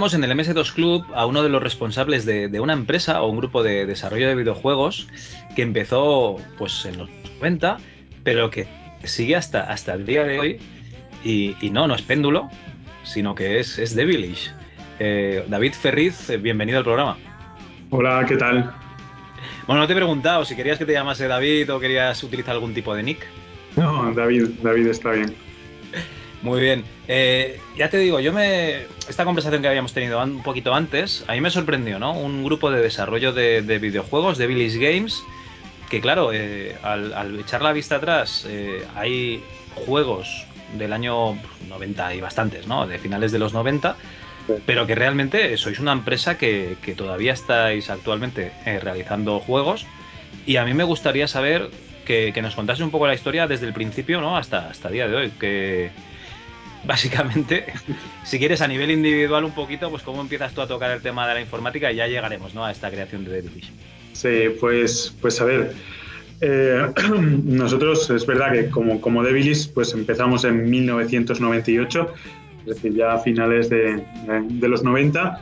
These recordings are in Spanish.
Tenemos en el MS2 Club a uno de los responsables de, de una empresa o un grupo de desarrollo de videojuegos que empezó pues en los 90, pero que sigue hasta, hasta el día de hoy. Y, y no, no es péndulo, sino que es, es Devilish. Eh, David Ferriz, eh, bienvenido al programa. Hola, ¿qué tal? Bueno, no te he preguntado si querías que te llamase David o querías utilizar algún tipo de nick. No, David, David está bien. Muy bien. Eh, ya te digo, yo me. Esta conversación que habíamos tenido un poquito antes, a mí me sorprendió, ¿no? Un grupo de desarrollo de, de videojuegos, de Billy's Games, que claro, eh, al, al echar la vista atrás, eh, hay juegos del año 90 y bastantes, ¿no? De finales de los 90, pero que realmente sois una empresa que, que todavía estáis actualmente eh, realizando juegos. Y a mí me gustaría saber que, que nos contase un poco la historia desde el principio, ¿no? Hasta, hasta el día de hoy. Que básicamente, si quieres a nivel individual un poquito, pues cómo empiezas tú a tocar el tema de la informática y ya llegaremos, ¿no? A esta creación de Devilish. Sí, pues, pues a ver. eh, nosotros, es verdad que como, como Devilis, pues empezamos en 1998, es decir, ya a finales de, los 90.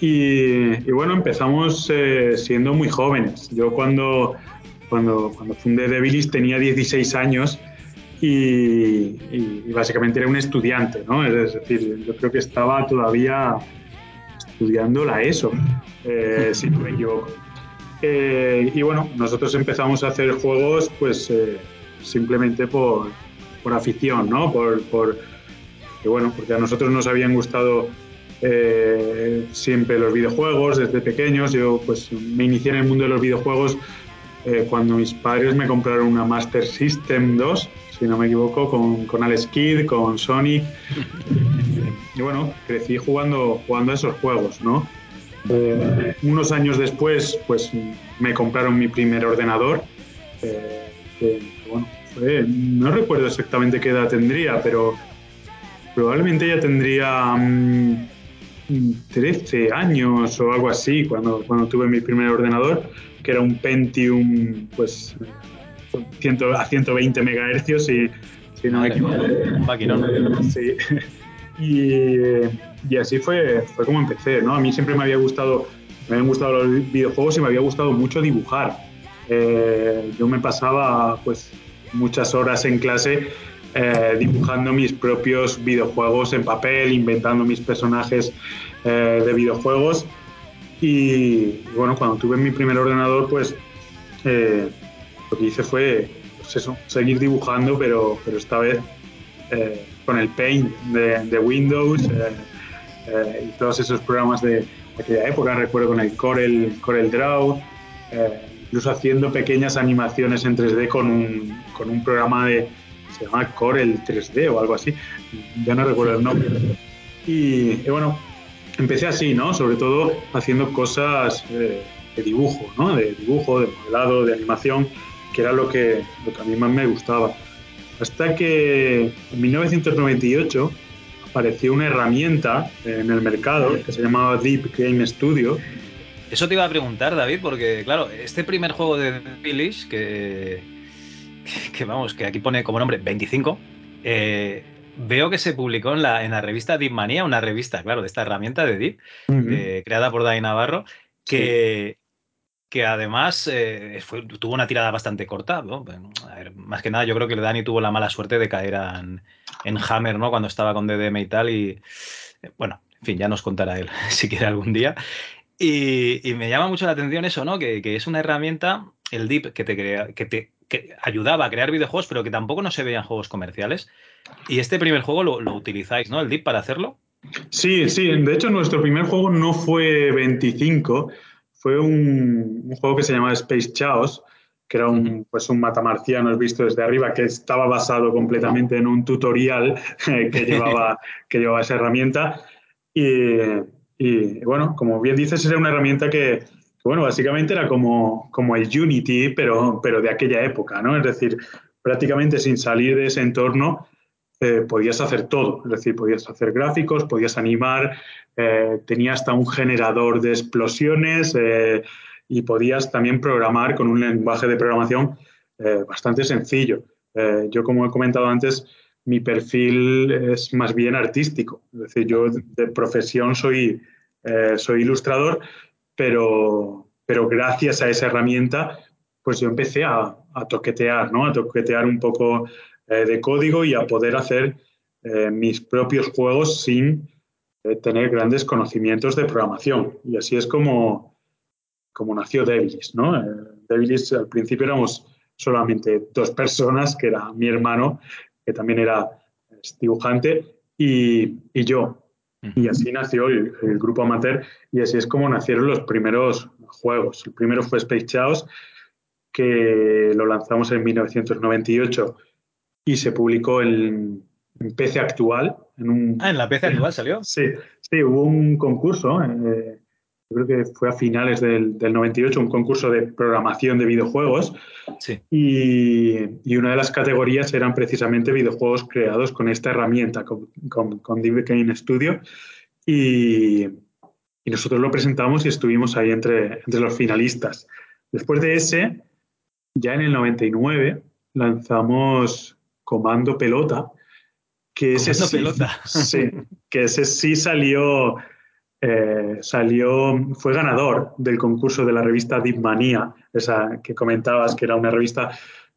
Y, bueno, empezamos eh, siendo muy jóvenes. Yo cuando, cuando, cuando fundé Devilis tenía 16 años y, y- y básicamente era un estudiante, ¿no? Es decir, yo creo que estaba todavía estudiando la ESO, eh, si no me equivoco. Eh, y bueno, nosotros empezamos a hacer juegos pues eh, simplemente por, por afición, ¿no? Por, por- bueno, porque a nosotros nos habían gustado eh, siempre los videojuegos desde pequeños. Yo pues me inicié en el mundo de los videojuegos eh, cuando mis padres me compraron una Master System 2, si no me equivoco, con, con Alex Kidd, con Sonic. y bueno, crecí jugando, jugando a esos juegos, ¿no? Eh, unos años después, pues me compraron mi primer ordenador. eh, bueno, fue- no recuerdo exactamente qué edad tendría, pero probablemente ya tendría mm, 13 años o algo así cuando, cuando tuve mi primer ordenador, que era un Pentium pues, a 120 MHz y si no me Madre mía, equivoco. un maquinón. Sí. Y, y así fue, fue como empecé, ¿no? A mí siempre me había gustado, me habían gustado los videojuegos y me había gustado mucho dibujar. Eh, yo me pasaba pues muchas horas en clase eh, dibujando mis propios videojuegos en papel, inventando mis personajes eh, de videojuegos. Y, bueno, cuando tuve mi primer ordenador, pues eh, lo que hice fue pues eso, seguir dibujando, pero, pero esta vez eh, con el Paint de, de Windows eh, eh, y todos esos programas de aquella época, recuerdo con el Corel, Corel Draw, eh, incluso haciendo pequeñas animaciones en 3D con un, con un programa de, se llama Corel 3D o algo así, ya no recuerdo el nombre. Y bueno, empecé así, ¿no? Sobre todo haciendo cosas eh, de dibujo, ¿no? De dibujo, de modelado, de animación, que era lo que, a mí más me gustaba. Hasta que en 1998 apareció una herramienta en el mercado que se llamaba Deep Game Studio. Eso te iba a preguntar, David, porque claro, este primer juego de Village, que, que vamos, que aquí pone como nombre 25, eh, veo que se publicó en la, en la revista Deep Manía, una revista, claro, de esta herramienta de Deep, de- creada por Dani Navarro, que, que además eh, fue- tuvo una tirada bastante corta. ¿no? A ver, más que nada, yo creo que Dani tuvo la mala suerte de caer en, en Hammer, ¿no? Cuando estaba con DDM y tal, y eh, bueno, en fin, ya nos contará él si quiere algún día. Y, y me llama mucho la atención eso, ¿no? Que, que es una herramienta el DIP que te, crea, que te que ayudaba a crear videojuegos, pero que tampoco no se veían juegos comerciales. Y este primer juego lo, lo utilizáis, ¿no? El DIP para hacerlo. Sí, sí. De hecho, nuestro primer juego no fue 25, fue un, un juego que se llamaba Space Chaos, que era un, pues un matamarcianos visto desde arriba, que estaba basado completamente en un tutorial eh, que, llevaba, que llevaba esa herramienta. Y, y, bueno, como bien dices, era una herramienta que, que, bueno, básicamente era como, como el Unity, pero, pero de aquella época, ¿no? Es decir, prácticamente sin salir de ese entorno, eh, podías hacer todo. Es decir, podías hacer gráficos, podías animar, eh, tenía hasta un generador de explosiones eh, y podías también programar con un lenguaje de programación bastante sencillo. Yo, como he comentado antes, mi perfil es más bien artístico. Es decir, yo de profesión soy, soy ilustrador, pero, pero gracias a esa herramienta, pues yo empecé a, toquetear, ¿no? A toquetear un poco de código y a poder hacer eh, mis propios juegos sin eh, tener grandes conocimientos de programación. Y así es como, como nació Devilis, ¿no? Eh, al principio éramos solamente dos personas, que era mi hermano, que también era dibujante, y, y yo. Y así nació el, el, grupo amateur y así es como nacieron los primeros juegos. El primero fue Space Chaos, que lo lanzamos en 1998 y se publicó en, en PC actual. En un, ah, en la PC actual salió. Sí, sí, hubo un concurso, eh, creo que fue a finales del, del, 98, un concurso de programación de videojuegos. Sí. Y, y, una de las categorías eran precisamente videojuegos creados con esta herramienta, con, con, con Studio. Y, y, nosotros lo presentamos y estuvimos ahí entre, entre los finalistas. Después de ese, ya en el 99, lanzamos Comando Pelota, que ese sí, Pelota. sí, que ese sí salió eh, salió, fue ganador del concurso de la revista Deep Manía, esa que comentabas que era una revista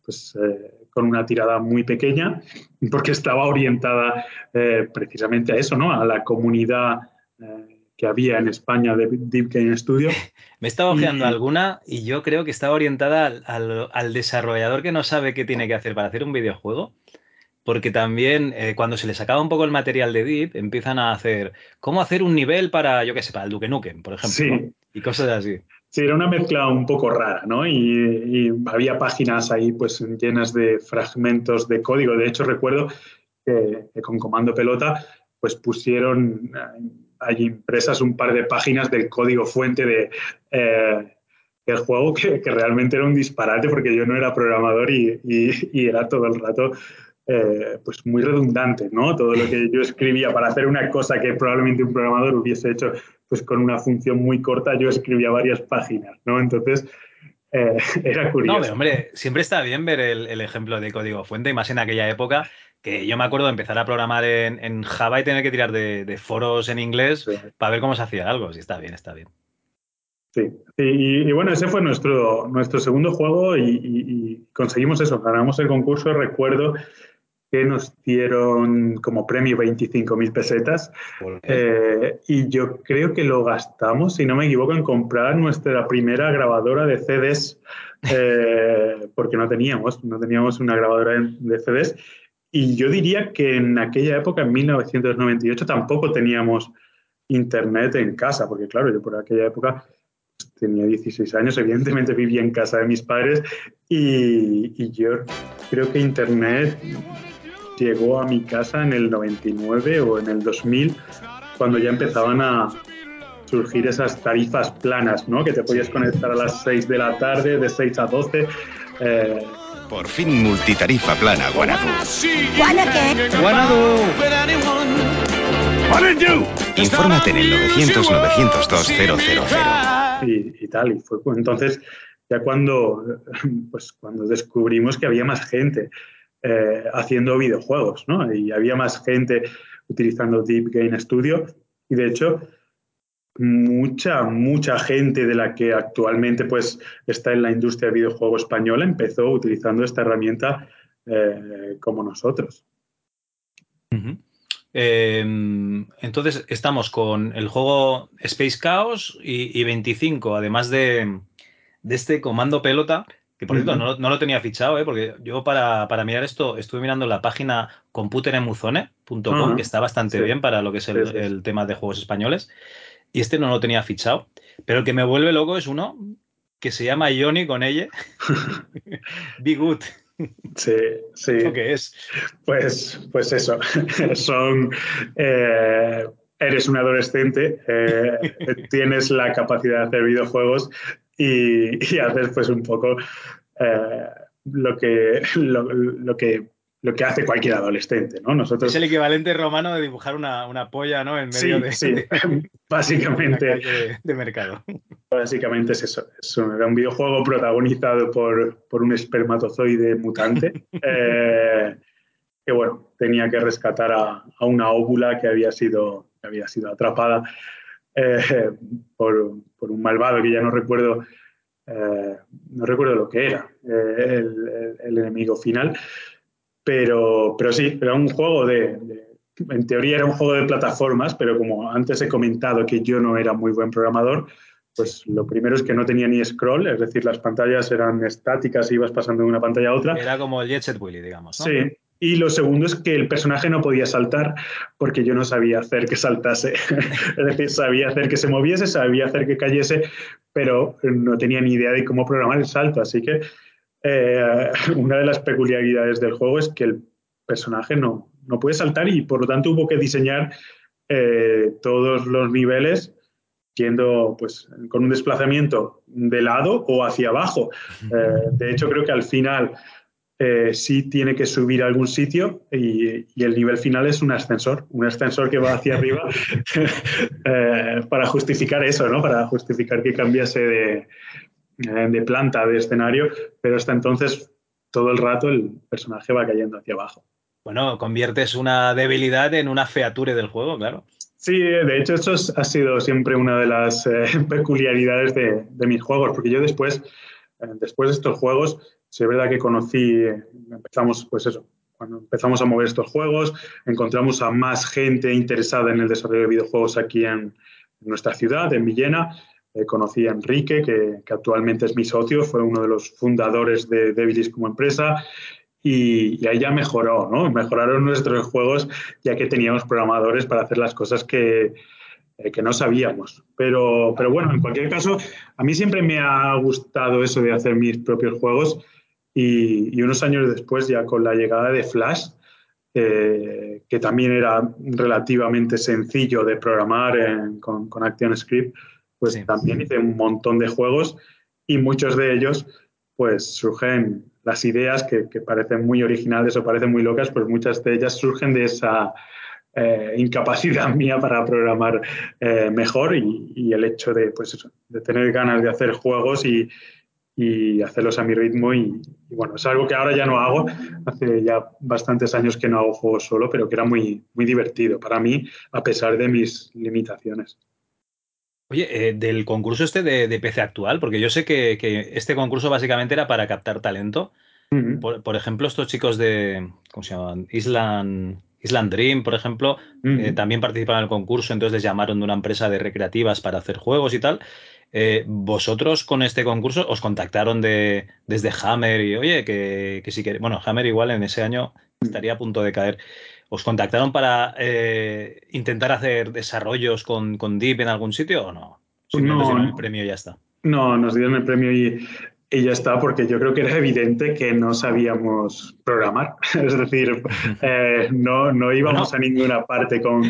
pues, eh, con una tirada muy pequeña, porque estaba orientada eh, precisamente a eso, ¿no? A la comunidad que había en España de Deep Game Studio. Me estaba ojeando y... alguna y yo creo que estaba orientada al, al, al desarrollador que no sabe qué tiene que hacer para hacer un videojuego porque también eh, cuando se les acaba un poco el material de Deep, empiezan a hacer cómo hacer un nivel para, yo qué sé, para el Duke Nukem, por ejemplo, sí. ¿no? y cosas así. Sí, era una mezcla un poco rara, ¿no? Y, y, había páginas ahí pues llenas de fragmentos de código. De hecho, recuerdo que, que con Comando Pelota pues pusieron allí impresas un par de páginas del código fuente de... Eh, el juego que, que, realmente era un disparate porque yo no era programador y, y, y era todo el rato eh, pues muy redundante, ¿no? Todo lo que yo escribía para hacer una cosa que probablemente un programador hubiese hecho pues con una función muy corta, yo escribía varias páginas, ¿no? Entonces, eh, era curioso. No, hombre, siempre está bien ver el, el, ejemplo de código fuente, y más en aquella época, que yo me acuerdo de empezar a programar en, en Java y tener que tirar de, de foros en inglés sí. para ver cómo se hacía algo. Sí, está bien, está bien. Sí, y, y, bueno, ese fue nuestro, nuestro segundo juego y, y, y, conseguimos eso, ganamos el concurso, recuerdo que nos dieron como premio 25.000 pesetas. Eh, y yo creo que lo gastamos, si no me equivoco, en comprar nuestra primera grabadora de CDs eh, porque no teníamos, no teníamos una grabadora de CDs y yo diría que en aquella época, en 1998, tampoco teníamos internet en casa, porque claro, yo por aquella época tenía 16 años, evidentemente vivía en casa de mis padres y, y yo creo que internet llegó a mi casa en el 99 o en el 2000, cuando ya empezaban a surgir esas tarifas planas, ¿no? Que te podías conectar a las 6 de la tarde, de 6 a 12. Eh... Por fin multitarifa plana, Guanadu. ¿Guana qué? Guanadu. Infórmate en el 900 902 000. Y, y tal, y fue entonces ya cuando, pues, cuando descubrimos que había más gente eh, haciendo videojuegos, ¿no? Y había más gente utilizando Deep Game Studio y de hecho mucha, mucha gente de la que actualmente pues está en la industria del videojuego española empezó utilizando esta herramienta eh, como nosotros. Eh, entonces estamos con el juego Space Chaos y, y 25, además de, de este comando pelota Que por cierto, no, no lo tenía fichado, ¿eh? porque yo para, para mirar esto estuve mirando la página computeremuzone.com, que está bastante Sí. bien para lo que es el, Sí, sí, sí. el tema de juegos españoles. Y este no lo tenía fichado. Pero el que me vuelve loco es uno que se llama Johnny con ella. Be Good. Sí, sí. ¿Eso qué es? Pues, pues eso, son, eh, eres un adolescente, eh, tienes la capacidad de hacer videojuegos y, y haces pues un poco eh, lo, que, lo, lo que, lo que hace cualquier adolescente, ¿no? Nosotros, Es el equivalente romano de dibujar una, una polla, ¿no? En sí, medio de, sí, de básicamente, de, de mercado. básicamente es eso, es un, era un videojuego protagonizado por, por un espermatozoide mutante. eh, que bueno, tenía que rescatar a, a una óvula que había sido, que había sido atrapada eh, por, por, un malvado que ya no recuerdo, eh, no recuerdo lo que era, eh, el, enemigo final. Pero, pero sí, era un juego de, de, en teoría era un juego de plataformas, pero como antes he comentado que yo no era muy buen programador, pues lo primero es que no tenía ni scroll, es decir, las pantallas eran estáticas y ibas pasando de una pantalla a otra. Era como el Jet Set Willy, digamos. ¿no? Sí, y lo segundo es que el personaje no podía saltar porque yo no sabía hacer que saltase. es decir, sabía hacer que se moviese, sabía hacer que cayese, pero no tenía ni idea de cómo programar el salto. Así que eh, una de las peculiaridades del juego es que el personaje no, no puede saltar y por lo tanto hubo que diseñar eh, todos los niveles yendo pues con un desplazamiento de lado o hacia abajo. Eh, de hecho, creo que al final eh, sí tiene que subir a algún sitio y, y, el nivel final es un ascensor, un ascensor que va hacia arriba eh, para justificar eso, ¿no? Para justificar que cambiase de, de, planta, de escenario, pero hasta entonces todo el rato el personaje va cayendo hacia abajo. Bueno, conviertes una debilidad en una feature del juego, claro. Sí, de hecho eso ha sido siempre una de las eh, peculiaridades de, de, mis juegos, porque yo después, eh, después de estos juegos, sí es verdad que conocí, empezamos pues eso, cuando empezamos a mover estos juegos, encontramos a más gente interesada en el desarrollo de videojuegos aquí en, nuestra ciudad, en Villena. Eh, conocí a Enrique, que, que, actualmente es mi socio, fue uno de los fundadores de Devilis como empresa. Y, y, ahí ya mejoró, ¿no? Mejoraron nuestros juegos ya que teníamos programadores para hacer las cosas que, eh, que no sabíamos. Pero, pero bueno, en cualquier caso, a mí siempre me ha gustado eso de hacer mis propios juegos y, y unos años después, ya con la llegada de Flash, eh, que también era relativamente sencillo de programar en, con, con ActionScript, pues sí. también hice un montón de juegos y muchos de ellos pues surgen las ideas que, que, parecen muy originales o parecen muy locas, pues muchas de ellas surgen de esa eh, incapacidad mía para programar eh, mejor y, y, el hecho de, pues eso, de tener ganas de hacer juegos y, y hacerlos a mi ritmo y, y, bueno, es algo que ahora ya no hago, hace ya bastantes años que no hago juegos solo, pero que era muy, muy divertido para mí a pesar de mis limitaciones. Oye, eh, del concurso este de, de, PC actual, porque yo sé que, que, este concurso básicamente era para captar talento. Uh -huh. por, por, ejemplo, estos chicos de, ¿cómo se llaman? Island, Island Dream, por ejemplo, uh -huh. eh, también participaron en el concurso, entonces les llamaron de una empresa de recreativas para hacer juegos y tal. Eh, vosotros con este concurso os contactaron de, desde Hammer y, oye, que, que si queréis, bueno, Hammer igual en ese año estaría a punto de caer. ¿Os contactaron para eh, intentar hacer desarrollos con, con, Deep en algún sitio o no? Simplemente no, dieron el premio y ya está. No, nos dieron el premio y, y, ya está, porque yo creo que era evidente que no sabíamos programar. Es decir, eh, no, no íbamos bueno, a ninguna parte con.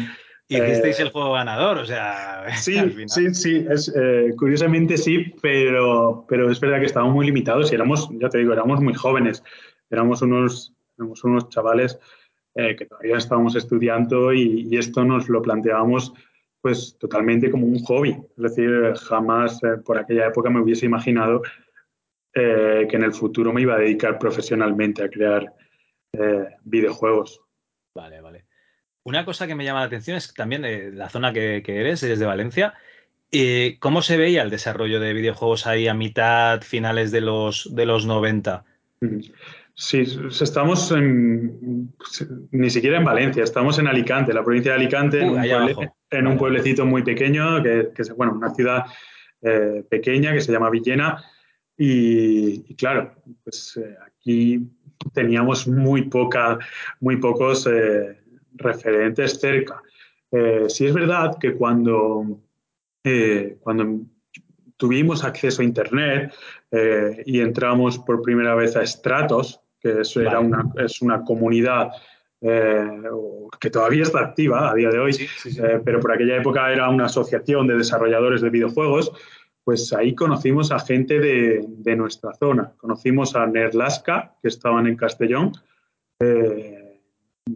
Hicisteis eh, el juego ganador, o sea. Sí, sí, sí. Es, eh, curiosamente sí, pero, pero es verdad que estábamos muy limitados y éramos, ya te digo, éramos muy jóvenes. Éramos unos, éramos unos chavales eh, que todavía estábamos estudiando y, y, esto nos lo planteábamos pues totalmente como un hobby. Es decir, jamás eh, por aquella época me hubiese imaginado eh, que en el futuro me iba a dedicar profesionalmente a crear eh, videojuegos. Vale, vale. Una cosa que me llama la atención es también de la zona que, que eres, eres de Valencia. Eh, ¿Cómo se veía el desarrollo de videojuegos ahí a mitad, finales de los, de los 90? Sí, estamos en, ni siquiera en Valencia, estamos en Alicante, la provincia de Alicante, uh, en, un, pueble, en un, pueblecito muy pequeño, que, que es bueno, una ciudad eh, pequeña que se llama Villena. Y, y claro, pues eh, aquí teníamos muy, poca, muy pocos eh, referentes cerca. Eh, sí es verdad que cuando, eh, cuando tuvimos acceso a Internet eh, y entramos por primera vez a Stratos, que eso era una, es una comunidad eh, que todavía está activa a día de hoy, Sí, sí, sí. eh, pero por aquella época era una asociación de desarrolladores de videojuegos, pues ahí conocimos a gente de, de nuestra zona. Conocimos a Nerlaska, que estaban en Castellón, eh,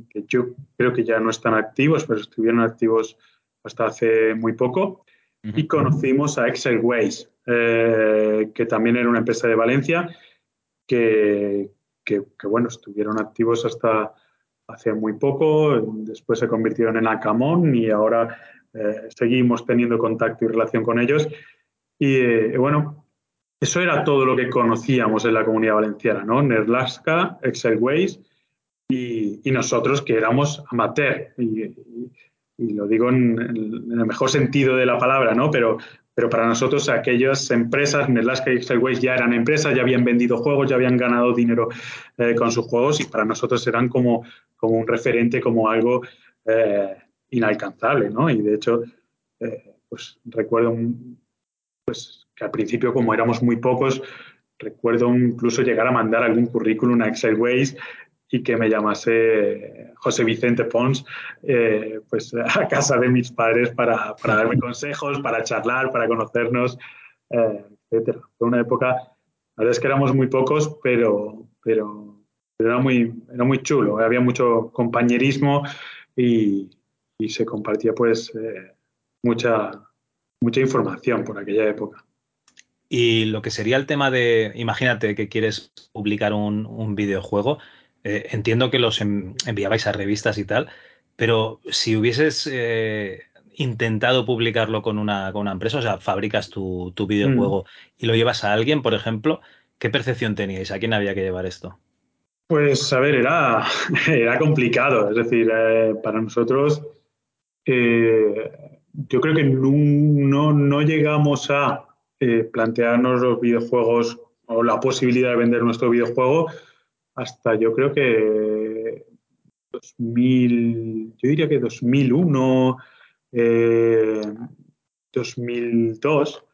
que yo creo que ya no están activos, pero estuvieron activos hasta hace muy poco. Y conocimos a Excel Ways, eh, que también era una empresa de Valencia, que, que, que, bueno, estuvieron activos hasta hace muy poco, después se convirtieron en Acamón y ahora eh, seguimos teniendo contacto y relación con ellos. Y eh, bueno, eso era todo lo que conocíamos en la comunidad valenciana, ¿no? Nerlaska, Excel Ways y, nosotros que éramos amateur. Y, lo digo en, el mejor sentido de la palabra, ¿no? Pero, pero para nosotros aquellas empresas, Nerlaska y Excel Ways ya eran empresas, ya habían vendido juegos, ya habían ganado dinero eh, con sus juegos y para nosotros eran como, como un referente, como algo eh, inalcanzable, ¿no? Y de hecho, eh, pues recuerdo pues, que al principio, como éramos muy pocos, recuerdo incluso llegar a mandar algún currículum a Excel Ways y que me llamase José Vicente Pons eh, pues a casa de mis padres para, para, darme consejos, para charlar, para conocernos, eh, etcétera. Fue una época, la verdad es que éramos muy pocos, pero, pero, pero era, muy, era muy chulo, había mucho compañerismo y, y se compartía pues eh, mucha, mucha información por aquella época. Y lo que sería el tema de, imagínate que quieres publicar un, un videojuego, eh, entiendo que los en, enviabais a revistas y tal, pero si hubieses eh, intentado publicarlo con una, con una, empresa, o sea, fabricas tu, tu videojuego mm. y lo llevas a alguien, por ejemplo, ¿qué percepción teníais? ¿A quién había que llevar esto? Pues, a ver, era, era complicado. Es decir, eh, para nosotros, yo creo que no, no, no llegamos a eh, plantearnos los videojuegos o la posibilidad de vender nuestro videojuego hasta yo creo que 2000, yo diría que 2001, eh, 2002,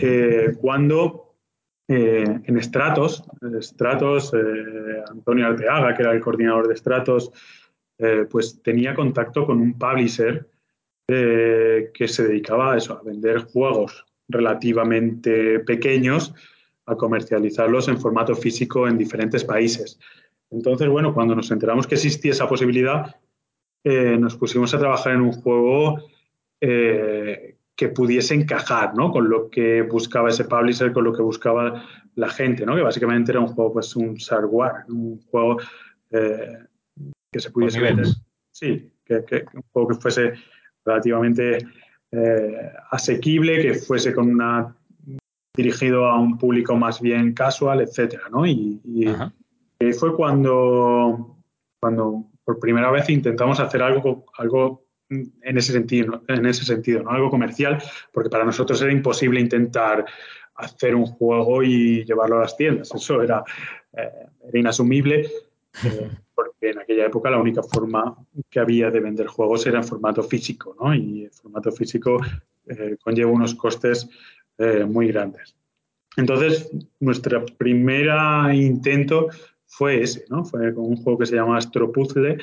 eh, cuando eh, en Stratos, Stratos eh, Antonio Arteaga, que era el coordinador de Stratos, pues tenía contacto con un publisher que se dedicaba a eso, a vender juegos relativamente pequeños a comercializarlos en formato físico en diferentes países. Entonces, bueno, cuando nos enteramos que existía esa posibilidad, eh, nos pusimos a trabajar en un juego eh, que pudiese encajar ¿no? con lo que buscaba ese publisher, con lo que buscaba la gente, ¿no? que básicamente era un juego, pues un hardware, un juego eh, que se pudiese vender. Sí, que, que, un juego que fuese relativamente asequible, que fuese con una dirigido a un público más bien casual, etcétera, ¿no? Y, y, y, fue cuando, cuando por primera vez intentamos hacer algo, algo en ese sentido, en ese sentido, ¿no? Algo comercial, porque para nosotros era imposible intentar hacer un juego y llevarlo a las tiendas. Eso era, eh, era inasumible, eh, porque en aquella época la única forma que había de vender juegos era en formato físico, ¿no? Y el formato físico eh, conlleva unos costes eh, muy grandes. Entonces, nuestro primer intento fue ese, ¿no? Fue con un juego que se llama Astro Puzzle,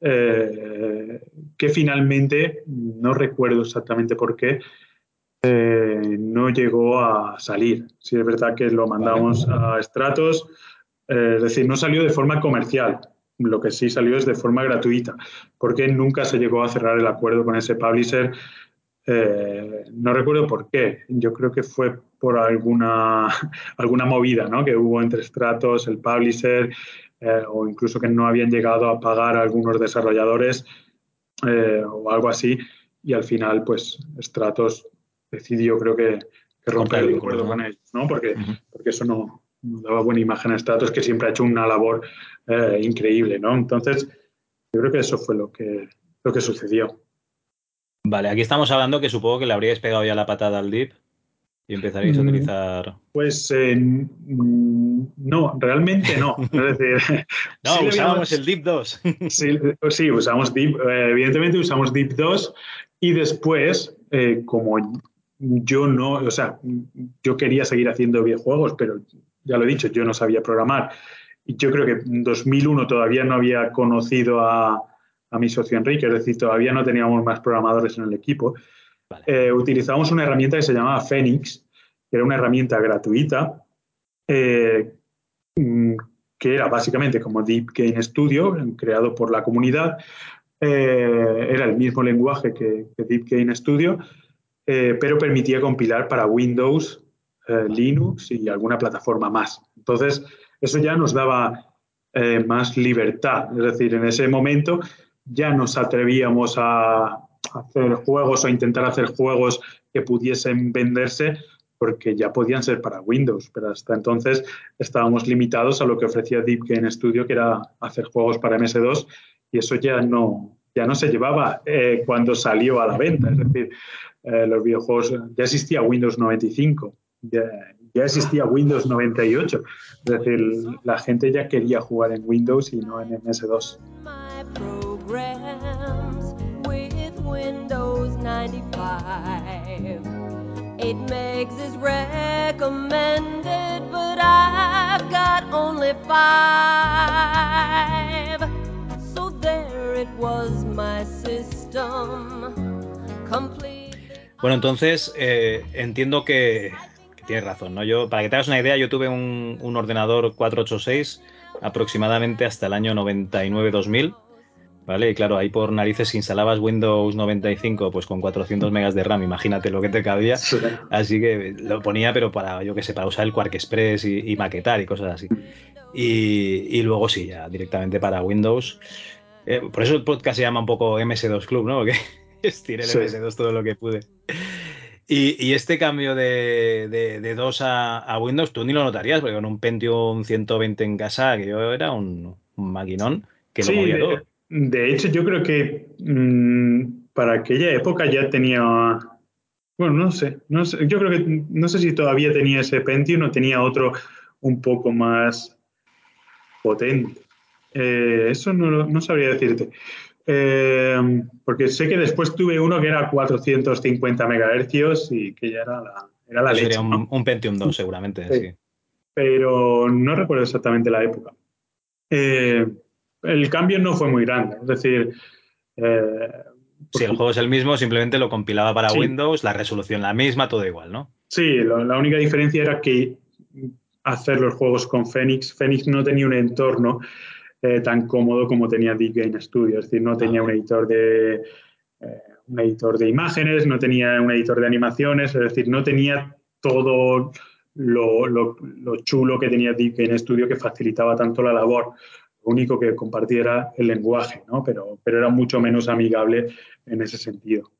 eh, que finalmente, no recuerdo exactamente por qué, eh, no llegó a salir. Sí, es verdad que lo mandamos a Stratos, eh, es decir, no salió de forma comercial, lo que sí salió es de forma gratuita, porque nunca se llegó a cerrar el acuerdo con ese publisher eh, no recuerdo por qué. Yo creo que fue por alguna, alguna movida ¿no? que hubo entre Stratos, el publisher, eh, o incluso que no habían llegado a pagar a algunos desarrolladores eh, o algo así. Y al final, pues Stratos decidió, creo que, que romper el acuerdo ¿no? con ellos, ¿no? Porque, uh -huh. porque eso no, no, daba buena imagen a Stratos, que siempre ha hecho una labor increíble. ¿no? Entonces, yo creo que eso fue lo que, lo que sucedió. Vale, aquí estamos hablando que supongo que le habríais pegado ya la patada al dip. y empezaréis a Mm. utilizar. Pues eh, mm, no, realmente no. Es decir, No, sí usábamos el Deep 2. Sí, sí, usamos Deep, eh, evidentemente usamos Deep 2 y después, eh, como yo no, o sea, yo quería seguir haciendo videojuegos, pero ya lo he dicho, yo no sabía programar. Y yo creo que en 2001 todavía no había conocido a, a mi socio Enrique, es decir, todavía no teníamos más programadores en el equipo. Vale. Eh, utilizamos una herramienta que se llamaba Phoenix, que era una herramienta gratuita, eh, mm, que era básicamente como Deep Game Studio, creado por la comunidad. Eh, era el mismo lenguaje que, que Deep Game Studio, pero permitía compilar para Windows, Linux y alguna plataforma más. Entonces, eso ya nos daba eh, más libertad. Es decir, en ese momento ya nos atrevíamos a hacer juegos o intentar hacer juegos que pudiesen venderse porque ya podían ser para Windows, pero hasta entonces estábamos limitados a lo que ofrecía Deep Game Studio, que era hacer juegos para MS2, y eso ya no, ya no se llevaba eh, cuando salió a la venta. Es decir, eh, los videojuegos, ya existía Windows 95, ya, ya existía Windows 98, es decir, la gente ya quería jugar en Windows y no en MS2. Windows 95. 8 megs is recommended, but I've got only 5. So there it was, my system. Complete. Bueno, entonces eh, entiendo que, que tienes razón, ¿no? Yo, para que te hagas una idea, yo tuve un, un ordenador 486 aproximadamente hasta el año 99-2000, ¿vale? Y claro, ahí por narices si instalabas Windows 95 pues con 400 megas de RAM, imagínate lo que te cabía. Así que lo ponía, pero para, yo qué sé, para usar el Quark Express y, y maquetar y cosas así. Y, y luego sí, ya directamente para Windows. Eh, por eso el podcast se llama un poco MS2 Club, ¿no? Porque estiré el Sí. MS2 todo lo que pude. Y, y este cambio de, de, de 2 a, a Windows, tú ni lo notarías, porque con un Pentium 120 en casa, que yo era un, un maquinón que lo Sí, movía todo. De hecho yo creo que mm, para aquella época ya tenía, bueno, no sé, no sé, yo creo que no sé si todavía tenía ese Pentium o tenía otro un poco más potente. Eh, eso no, no sabría decirte. Eh, porque sé que después tuve uno que era 450 megahercios y que ya era la, era la leche. sería un, ¿no? un Pentium 2 seguramente, Sí. sí. pero no recuerdo exactamente la época. Eh, el cambio no fue muy grande, es decir, eh, Si el juego es el mismo, simplemente lo compilaba para Sí. Windows, la resolución la misma, todo igual, ¿no? sí, lo- la única diferencia era que hacer los juegos con Phoenix, Phoenix no tenía un entorno eh, tan cómodo como tenía Deep Game Studio, es decir, no tenía un editor de eh, un editor de imágenes, no tenía un editor de animaciones, es decir, no tenía todo lo, lo- lo chulo que tenía Deep Game Studio que facilitaba tanto la labor. Lo único que compartía era el lenguaje, ¿no? pero, pero era mucho menos amigable en ese sentido.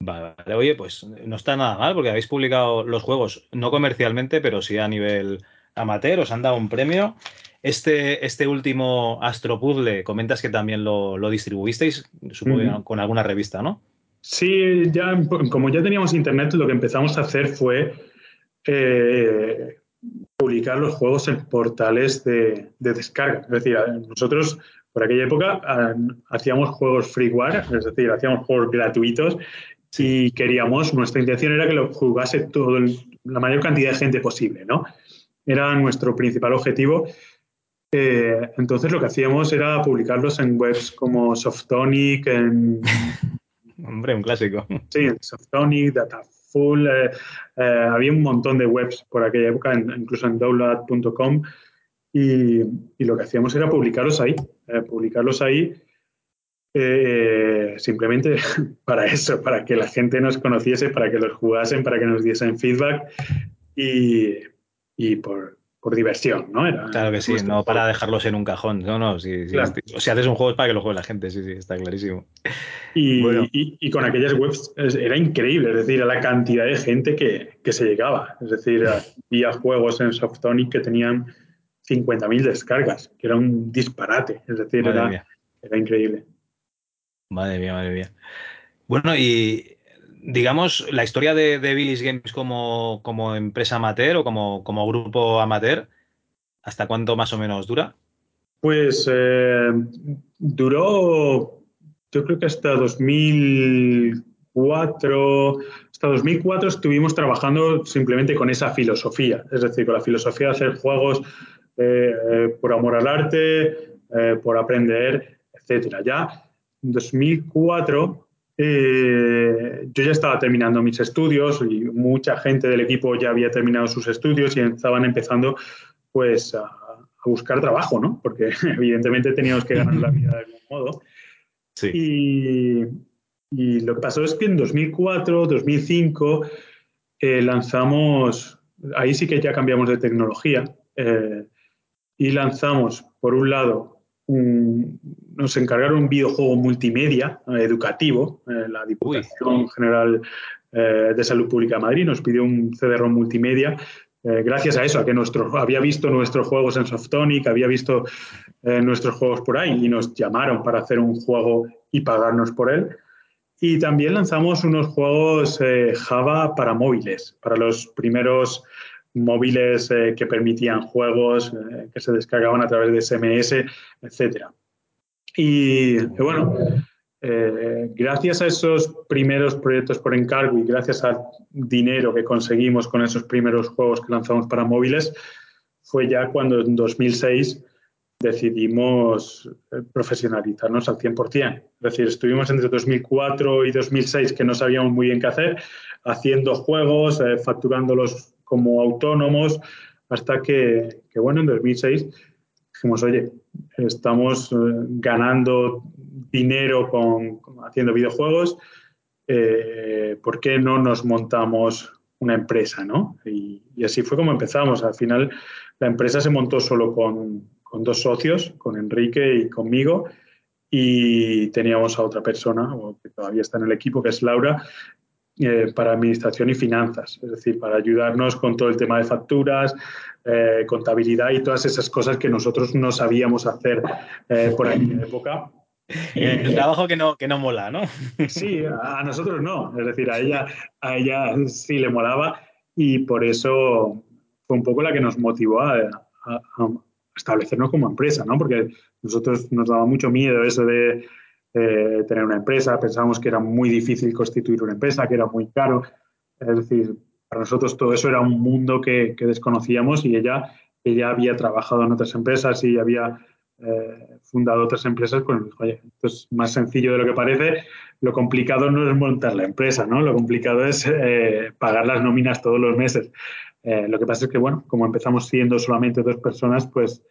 Vale, vale. Oye, pues no está nada mal porque habéis publicado los juegos, no comercialmente, pero sí a nivel amateur, os han dado un premio. Este, este último Astro Puzzle, comentas que también lo, lo distribuisteis, supongo con alguna revista, ¿no? Sí, ya, como ya teníamos internet, lo que empezamos a hacer fue eh, publicar los juegos en portales de, de descarga. Es decir, nosotros por aquella época hacíamos juegos freeware, es decir, hacíamos juegos gratuitos y queríamos, nuestra intención era que lo jugase todo el- la mayor cantidad de gente posible, ¿no? Era nuestro principal objetivo. Eh, entonces lo que hacíamos era publicarlos en webs como Softonic, en Hombre, un clásico. Sí, en Softonic, Dataful, eh, eh, había un montón de webs por aquella época, incluso en download.com, y, lo que hacíamos era publicarlos ahí, eh, publicarlos ahí simplemente para eso, para que la gente nos conociese, para que los jugasen, para que nos diesen feedback y por, por diversión, ¿no? Era Claro que sí, no para dejarlos en un cajón. No, no, si, si- Claro. si haces un juego es para que lo juegue la gente, sí, sí, está clarísimo. Y, Bueno. y- y con aquellas webs era increíble, es decir, la cantidad de gente que, que se llegaba. Es decir, había juegos en Softonic que tenían 50.000 descargas, que era un disparate. Es decir, era, era increíble. Madre mía, madre mía. Bueno, y digamos, la historia de, de Games como, como empresa amateur o como, como grupo amateur, ¿hasta cuánto más o menos dura? Pues eh, duró, yo creo que hasta 2004, hasta 2004 estuvimos trabajando simplemente con esa filosofía, es decir, con la filosofía de hacer juegos eh, eh, por amor al arte, por aprender, etcétera. Ya en 2004 eh, yo ya estaba terminando mis estudios y mucha gente del equipo ya había terminado sus estudios y estaban empezando pues a, a buscar trabajo, ¿no? Porque evidentemente teníamos que ganar la vida de algún modo. Sí. Y, y lo que pasó es que en 2004, 2005 eh, lanzamos, ahí sí que ya cambiamos de tecnología eh, y lanzamos, por un lado, nos encargaron un videojuego multimedia eh, educativo, eh, la Diputación General eh, de Salud Pública de Madrid nos pidió un CD-ROM multimedia. gracias a eso, a que nuestro, había visto nuestros juegos en Softonic, había visto nuestros juegos por ahí y nos llamaron para hacer un juego y pagarnos por él. Y también lanzamos unos juegos Java para móviles, para los primeros móviles eh, que permitían juegos eh, que se descargaban a través de SMS, etcétera. Y bueno, eh, gracias a esos primeros proyectos por encargo y gracias al dinero que conseguimos con esos primeros juegos que lanzamos para móviles, fue ya cuando en 2006 decidimos profesionalizarnos al 100%. Es decir, estuvimos entre 2004 y 2006 que no sabíamos muy bien qué hacer, haciendo juegos, eh, facturándolos como autónomos, hasta que, que, bueno, en 2006 dijimos, oye, estamos eh, ganando dinero con, haciendo videojuegos, eh, ¿por qué no nos montamos una empresa? ¿no? Y, y, así fue como empezamos. Al final la empresa se montó solo con, con dos socios, con Enrique y conmigo, y teníamos a otra persona, que todavía está en el equipo, que es Laura, eh, para administración y finanzas, es decir, para ayudarnos con todo el tema de facturas, eh, contabilidad y todas esas cosas que nosotros no sabíamos hacer eh, por aquella época. El trabajo que no, que no mola, ¿no? Sí, a nosotros no. Es decir, a ella, a ella sí le molaba y por eso fue un poco la que nos motivó a, a, a establecernos como empresa, ¿no? Porque nosotros nos daba mucho miedo eso de eh, tener una empresa, pensábamos que era muy difícil constituir una empresa, que era muy caro. Es decir, para nosotros todo eso era un mundo que, desconocíamos y ella, ella había trabajado en otras empresas y había eh, fundado otras empresas, pues oye, esto es más sencillo de lo que parece. Lo complicado no es montar la empresa, ¿no? Lo complicado es eh, pagar las nóminas todos los meses. Eh, lo que pasa es que, bueno, como empezamos siendo solamente dos personas, pues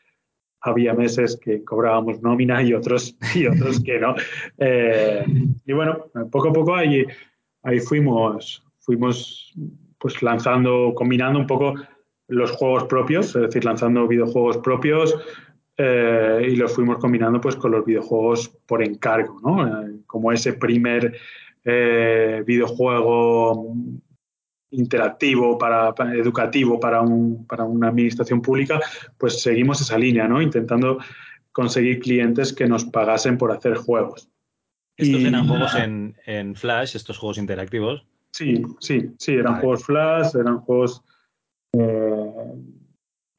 había meses que cobrábamos nómina y otros, y otros que no. Eh, y bueno, poco a poco ahí, ahí fuimos, fuimos pues lanzando, combinando un poco los juegos propios, es decir, lanzando videojuegos propios eh, y los fuimos combinando pues con los videojuegos por encargo, ¿no? Eh, como ese primer videojuego interactivo, para, para, educativo para, un, para una administración pública, pues seguimos esa línea, ¿no? Intentando conseguir clientes que nos pagasen por hacer juegos. Estos y, eran juegos en, en, Flash, estos juegos interactivos. Sí, sí, sí, eran vale. juegos Flash, eran juegos. Eh,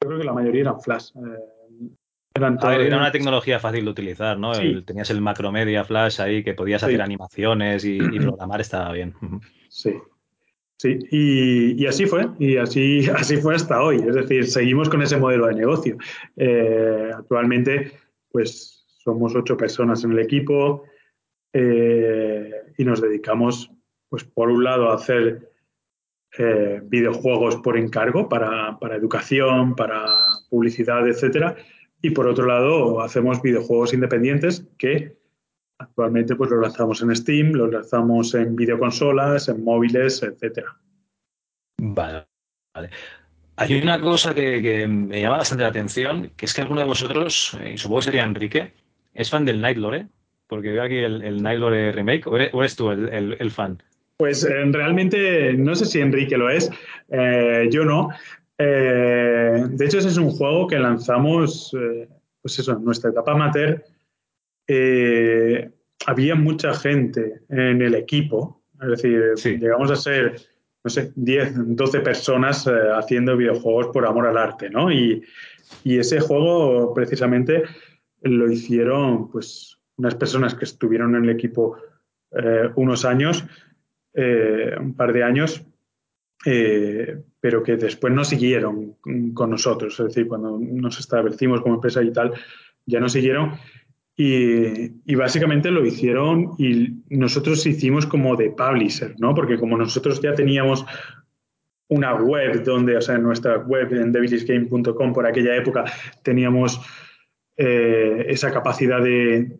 yo creo que la mayoría eran Flash. Eh, eran era una tecnología fácil de utilizar, ¿no? Sí. El, tenías el Macromedia Flash ahí que podías hacer animaciones y, y, programar, estaba bien. Sí. Sí, y, así fue, y así, así fue hasta hoy. Es decir, seguimos con ese modelo de negocio. Eh, actualmente, pues somos ocho personas en el equipo eh, y nos dedicamos, pues por un lado, a hacer eh, videojuegos por encargo para, para, educación, para publicidad, etcétera, y por otro lado, hacemos videojuegos independientes que Actualmente pues lo lanzamos en Steam, lo lanzamos en videoconsolas, en móviles, etcétera. Vale, vale. Hay una cosa que, que, me llama bastante la atención, que es que alguno de vosotros, y supongo que sería Enrique, es fan del Nightlore, porque veo aquí el, el Nightlore Remake, ¿o eres, o eres tú el, el, el, fan? Pues eh, realmente no sé si Enrique lo es, eh, yo no. Eh, de hecho, ese es un juego que lanzamos, eh, pues eso, en nuestra etapa amateur, eh, había mucha gente en el equipo Es decir, Sí. llegamos a ser, no sé, 10, 12 personas eh, haciendo videojuegos por amor al arte, ¿no? Y, y ese juego, precisamente, lo hicieron, pues, unas personas que estuvieron en el equipo eh, unos años, eh, un par de años, eh, pero que después no siguieron con nosotros. Es decir, cuando nos establecimos como empresa y tal, ya no siguieron. Y, y básicamente lo hicieron y nosotros hicimos como de publisher, ¿no? Porque como nosotros ya teníamos una web donde, o sea, en nuestra web en devilisgame.com por aquella época teníamos eh, esa capacidad de,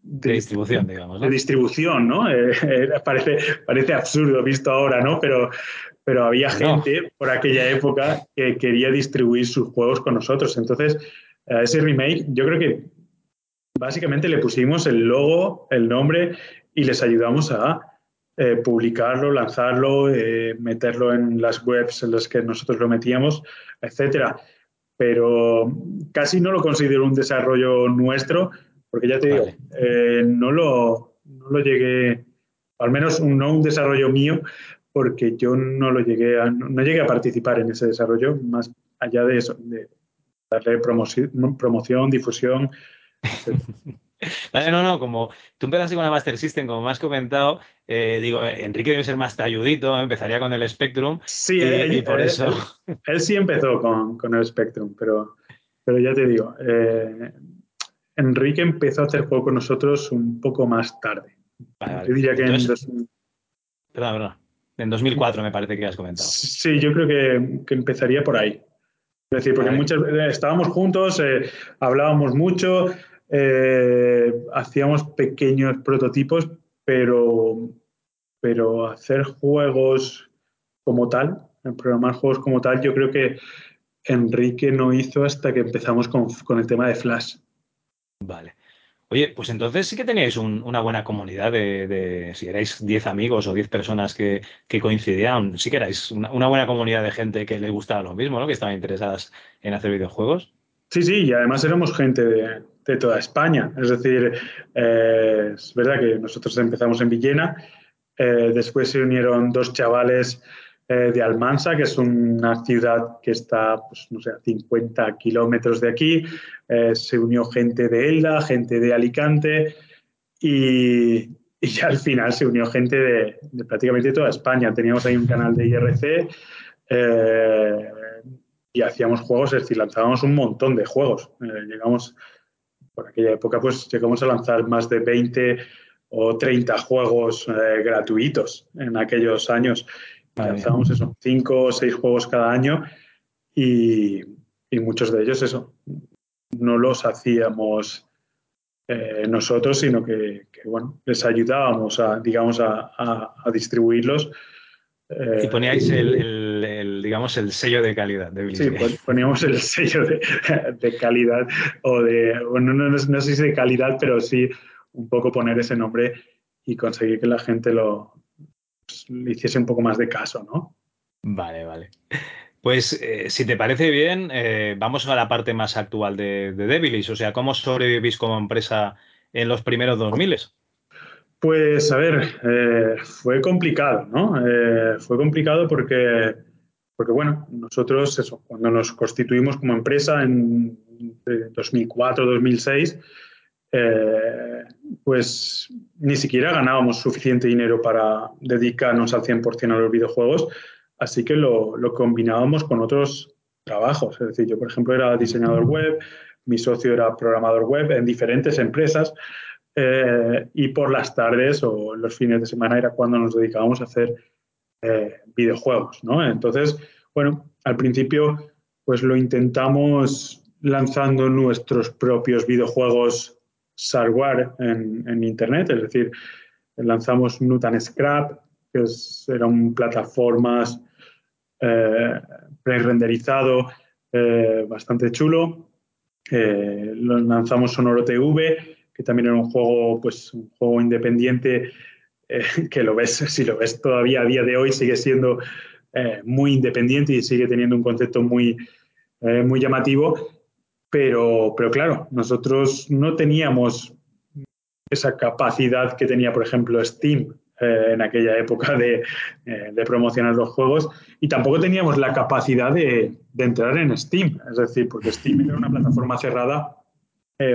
De distribución, digamos. ¿no? de distribución, ¿no? Eh, eh, parece, parece absurdo visto ahora, ¿no? Pero, pero había No. gente por aquella época que quería distribuir sus juegos con nosotros. Entonces, a ese remake, yo creo que básicamente le pusimos el logo, el nombre y les ayudamos a eh, publicarlo, lanzarlo, eh, meterlo en las webs en las que nosotros lo metíamos, etcétera. Pero casi no lo considero un desarrollo nuestro, porque ya te digo, eh, no, lo, no lo llegué, al menos un- no un desarrollo mío, porque yo no lo llegué a, no, no llegué a participar en ese desarrollo, más allá de eso, de darle promoci- promoción, difusión. No, no, como tú empezaste con la Master System, como me has comentado, eh, digo, eh, Enrique debe ser más talludito, empezaría con el Spectrum. Sí, y, él, y por él- eso. Él, él sí empezó con, con el Spectrum, pero, pero ya te digo, eh, Enrique empezó a hacer juego con nosotros un poco más tarde. Vale, vale. Yo diría que en dos- Perdón, perdón. En 2004 me parece que has comentado. Sí, yo creo que, que empezaría por ahí. Es decir, porque muchas veces estábamos juntos, eh, hablábamos mucho, eh, hacíamos pequeños prototipos, pero, pero hacer juegos como tal, programar juegos como tal, yo creo que Enrique no hizo hasta que empezamos con, con el tema de Flash. Vale. Oye, pues entonces sí que teníais un- una buena comunidad de, de- si erais 10 amigos o 10 personas que, que coincidían, sí que erais una, una buena comunidad de gente que le gustaba lo mismo, ¿no? Que estaban interesadas en hacer videojuegos. Sí, sí, y además éramos gente de, de toda España. Es decir, eh, es verdad que nosotros empezamos en Villena, eh, después se unieron dos chavales eh, de Almansa, que es una ciudad que está, pues, no sé, a 50 kilómetros de aquí. Se unió gente de Elda, gente de Alicante y, ya al final se unió gente de, prácticamente toda España. Teníamos ahí un canal de IRC. y hacíamos juegos, es decir, lanzábamos un montón de juegos. Llegamos, por aquella época, pues llegamos a lanzar más de 20 o 30 juegos eh, gratuitos en aquellos años. Mía. lanzábamos eso, 5 o 6 juegos cada año y, y muchos de ellos, eso, no los hacíamos eh, nosotros, sino que, que, bueno, les ayudábamos a, digamos, a, a- a distribuirlos. eh, Y poníais el, el- el, digamos, el sello de calidad de Billy Sí, poníamos el sello de, de calidad o de, bueno, no, no, no sé si de calidad, pero sí un poco poner ese nombre y conseguir que la gente lo pues, le hiciese un poco más de caso, ¿no? Vale, vale. Pues eh, si te parece bien, eh, vamos a la parte más actual de, de o sea, ¿cómo sobrevivís como empresa en los primeros 2000? Pues a ver, eh, fue complicado, ¿no? Fue complicado porque, porque, bueno, nosotros, cuando nos constituimos como empresa en 2004-2006, eh, pues ni siquiera ganábamos suficiente dinero para dedicarnos al 100% a los videojuegos, así que lo, lo combinábamos con otros trabajos. Es decir, yo, por ejemplo, era diseñador web, mi socio era programador web en diferentes empresas. Eh, y por las tardes o los fines de semana era cuando nos dedicábamos a hacer eh, videojuegos, ¿no? Entonces, bueno, al principio pues lo intentamos lanzando nuestros propios videojuegos hardware en, Internet, es decir, lanzamos Nut and Scrap, que es, era un plataformas eh, pre-renderizado eh, bastante chulo. Eh, lanzamos Sonoro TV, que también era un juego, pues, un juego independiente eh, que lo ves, si lo ves todavía a día de hoy, sigue siendo eh, muy independiente y sigue teniendo un concepto muy, eh, muy llamativo. Pero, pero claro, nosotros no teníamos esa capacidad que tenía, por ejemplo, Steam eh, en aquella época de, promocionar los juegos y tampoco teníamos la capacidad de, entrar en Steam, es decir, porque Steam era una plataforma cerrada,